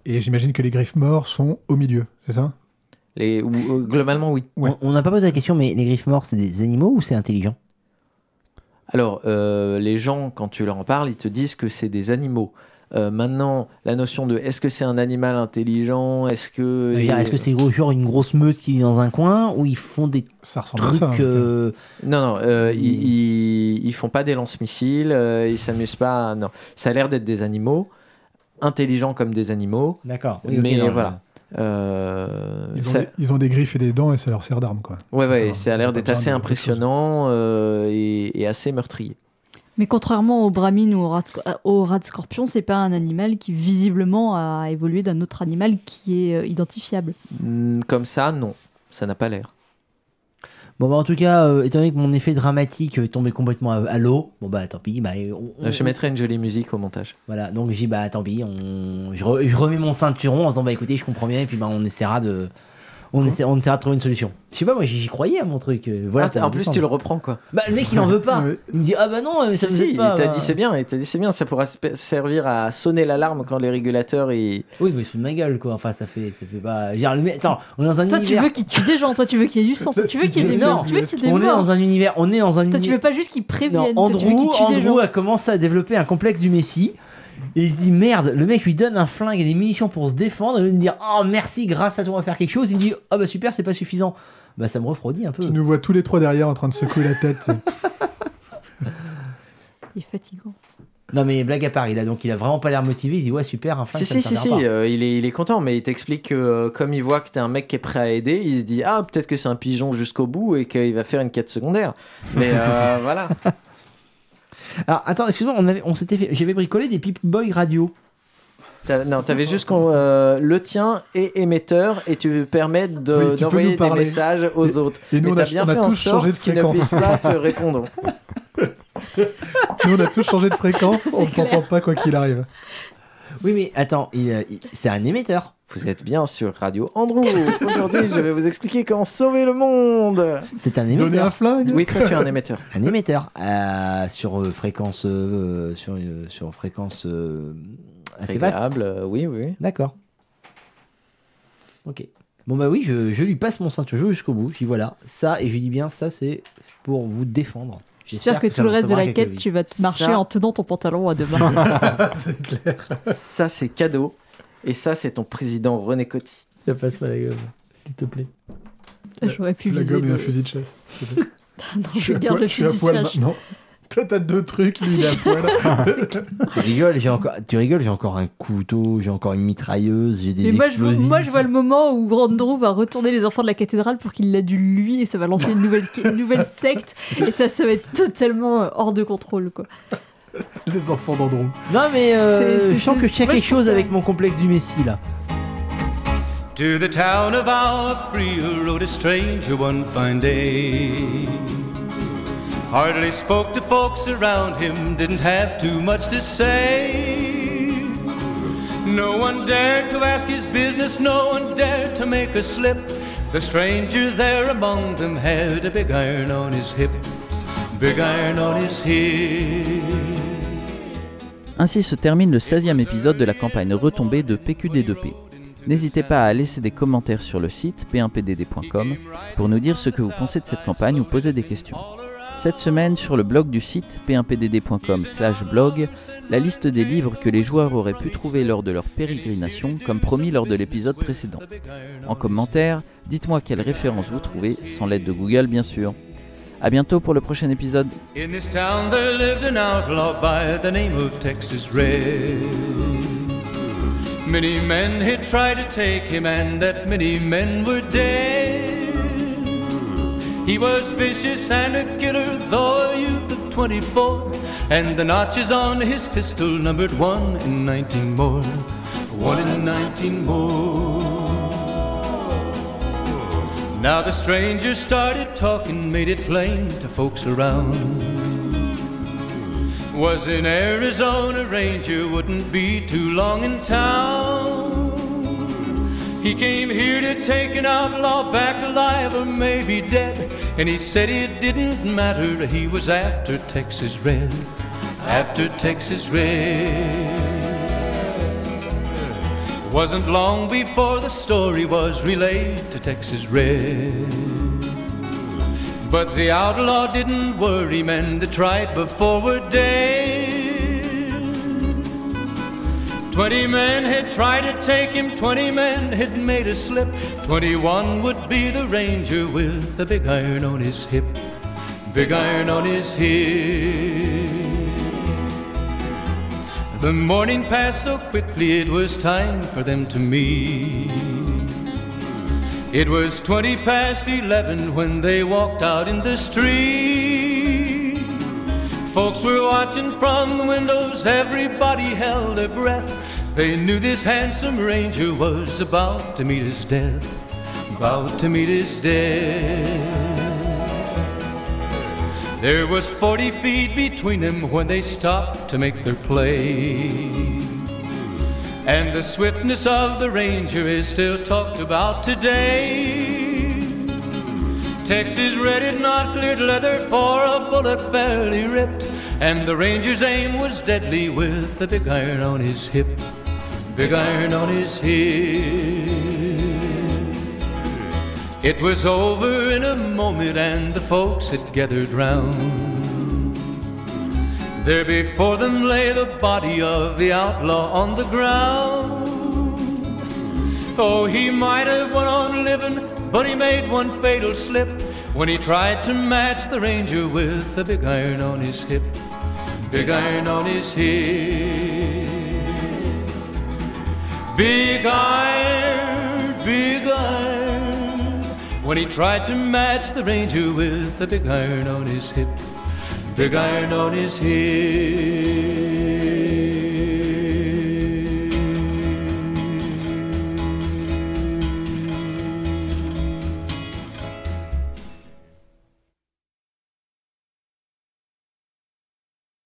Et j'imagine que les griffes morts sont au milieu, c'est ça? Les, ou- euh, globalement, oui. Ouais. On n'a pas posé la question, mais les griffes morts, c'est des animaux ou c'est intelligent? Alors, euh, les gens, quand tu leur en parles, ils te disent que c'est des animaux. Euh, maintenant, la notion de est-ce que c'est un animal intelligent Est-ce que. Est-ce que c'est genre une grosse meute qui vit dans un coin ou ils font des Ça ressemble trucs à ça. hein. euh, Non, non, euh, Hmm. ils, ils, ils font pas des lance-missiles, euh, ils s'amusent pas. Non, ça a l'air d'être des animaux, intelligents comme des animaux, D'accord. mais voilà. Euh, Ils ont, ça- des, ils ont des griffes et des dents et ça leur sert d'arme, quoi. Ouais, ouais, D'accord. ça a l'air d'être assez impressionnant euh, et, et assez meurtrier. Mais contrairement au Brahmin ou au rat, de sc- au rat de scorpion, c'est pas un animal qui visiblement a évolué d'un autre animal qui est euh, identifiable. Hmm, Comme ça, non, ça n'a pas l'air. Bon, bah, en tout cas, euh, étant donné que mon effet dramatique est tombé complètement à, à l'eau, bon, bah tant pis. Bah, on- on- Je mettrai une jolie musique au montage. Voilà, donc j'ai bah tant pis, on... je, re- je remets mon ceinturon en se disant, bah écoutez, je comprends bien, et puis bah, on essaiera de. On, essa- on essaiera de trouver une solution. Je sais pas, moi j'y croyais à mon truc. euh, Voilà, Ah, en plus, tu le reprends quoi. Bah le mec il en veut pas. *laughs* Il me dit, ah bah non, mais ça Si, aide il pas. t'a bah. dit c'est bien, il t'a dit c'est bien, ça pourra servir à sonner l'alarme quand les régulateurs ils... Oui, mais sous de ma gueule quoi. Enfin, ça fait, ça fait pas. Le mec- Attends, on est dans un Toi, tu univers. veux qu'il tue des gens, toi, tu veux qu'il y ait du sang, *laughs* toi, tu veux qu'il y ait des morts, tu veux qu'il y ait des on est dans un univers. On est dans un Toi, tu univers. veux pas juste qu'il Non, prévienne, toi, tu veux Andrew, qu'il tue des Andrew gens. a commencé à développer un complexe du Messie. Et il se dit merde, le mec lui donne un flingue et des munitions pour se défendre. Et il lui dire oh merci, grâce à toi on va faire quelque chose. Il me dit oh bah super, c'est pas suffisant. Bah ça me refroidit un peu. Tu nous vois tous les trois derrière en train de secouer la tête. c'est- Il est fatigant. Non mais blague à part, il a donc il a vraiment pas l'air motivé. Il se dit ouais super, un flingue. Si, ça me si, si, si, euh, il, est, il est content, mais il t'explique que euh, comme il voit que t'es un mec qui est prêt à aider, il se dit Ah, peut-être que c'est un pigeon jusqu'au bout et qu'il va faire une quête secondaire. Mais euh, *laughs* voilà. Alors attends, excuse-moi, on avait, on s'était fait, j'avais bricolé des Pip Boy radio. T'as- non, t'avais juste qu'on, euh, le tien est émetteur et tu permets de- Oui, tu peux d'envoyer des parler. messages aux Et- autres. Et nous, mais on t'as a, bien on a fait en tous changé de qu'ils ne puissent fréquence. pas te répondre. *laughs* Nous, on a tous changé de fréquence. on ne t'entend pas quoi qu'il arrive. Oui mais attends, il, euh, il- c'est un émetteur. Vous êtes bien sur Radio Andrew. Aujourd'hui, je vais vous expliquer comment sauver le monde. C'est un Donner un émetteur. flingue Oui, toi, tu es un émetteur. *laughs* Un émetteur euh, sur euh, fréquence euh, sur euh, sur fréquence euh, assez vaste. Euh, oui, oui. D'accord. Ok. Bon bah oui, je, je lui passe mon ceinture, jusqu'au bout. Puis voilà, ça et je dis bien ça c'est pour vous défendre. J'espère que tout le reste de la quête, tu vas te marcher Ça- en tenant ton pantalon à deux mains. *laughs* C'est clair. Ça, c'est cadeau. Et ça, c'est ton président René Coty. Ça passe pas la gomme, s'il te plaît. J'aurais pu La viser. gomme et le- un fusil de chasse. s'il te plaît. *laughs* non, Je je à garde poil- le je suis à fusil de poil chasse. maintenant. Toi, t'as deux trucs, lui, il est à *laughs* poil. Tu rigoles, j'ai encore, tu rigoles, j'ai encore un couteau, j'ai encore une mitrailleuse, j'ai des Mais moi je, vois, explosifs. moi, je vois le moment où Andrew va retourner les enfants de la cathédrale pour qu'il l'adule lui et ça va lancer une nouvelle, une nouvelle secte *laughs* et ça, ça va être totalement euh, hors de contrôle. Quoi. *laughs* Les enfants d'Andron. Non mais euh, je sens que je tiens quelque chose avec mon complexe du Messie là. To the town of our Freer rode a stranger one fine day. Hardly spoke to folks around him, didn't have too much to say. No one dared to ask his business, no one dared to make a slip. The stranger there among them had a big iron on his hip, big iron on his hip. Ainsi se termine le 16e épisode de la campagne retombée de PQD2P. N'hésitez pas à laisser des commentaires sur le site p1pdd.com pour nous dire ce que vous pensez de cette campagne ou poser des questions. Cette semaine, sur le blog du site p1pdd.com blog, la liste des livres que les joueurs auraient pu trouver lors de leur pérégrination, comme promis lors de l'épisode précédent. En commentaire, dites-moi quelles références vous trouvez, sans l'aide de Google bien sûr. A bientôt pour le prochain épisode. In this town there lived an outlaw by the name of Texas Red. Many men had tried to take him, and that many men were dead. He was vicious and a killer, though a youth of 24, and the notches on his pistol numbered one in 19 more. One in 19 more. Now the stranger started talking, made it plain to folks around. Was an Arizona Ranger, wouldn't be too long in town. He came here to take an outlaw back alive or maybe dead. And he said it didn't matter, he was after Texas Red. After Texas Red. Wasn't long before the story was relayed to Texas Red. But the outlaw didn't worry men that tried before were dead. Twenty men had tried to take him, twenty men had made a slip. Twenty-one would be the ranger with the big iron on his hip. Big iron on his hip. The morning passed so quickly, it was time for them to meet. It was twenty past eleven when they walked out in the street. Folks were watching from the windows, everybody held their breath. They knew this handsome ranger was about to meet his death, about to meet his death. There was 40 feet between them when they stopped to make their play. And the swiftness of the ranger is still talked about today. Texas red had not cleared leather for a bullet fairly ripped. And the ranger's aim was deadly with the big iron on his hip. Big iron on his hip. It was over in a moment and the folks had gathered round. There before them lay the body of the outlaw on the ground. Oh, he might have went on living, but he made one fatal slip when he tried to match the ranger with the big iron on his hip. Big iron on his hip. Big iron, big iron. When he tried to match the ranger with the big iron on his hip. Big iron on his hip.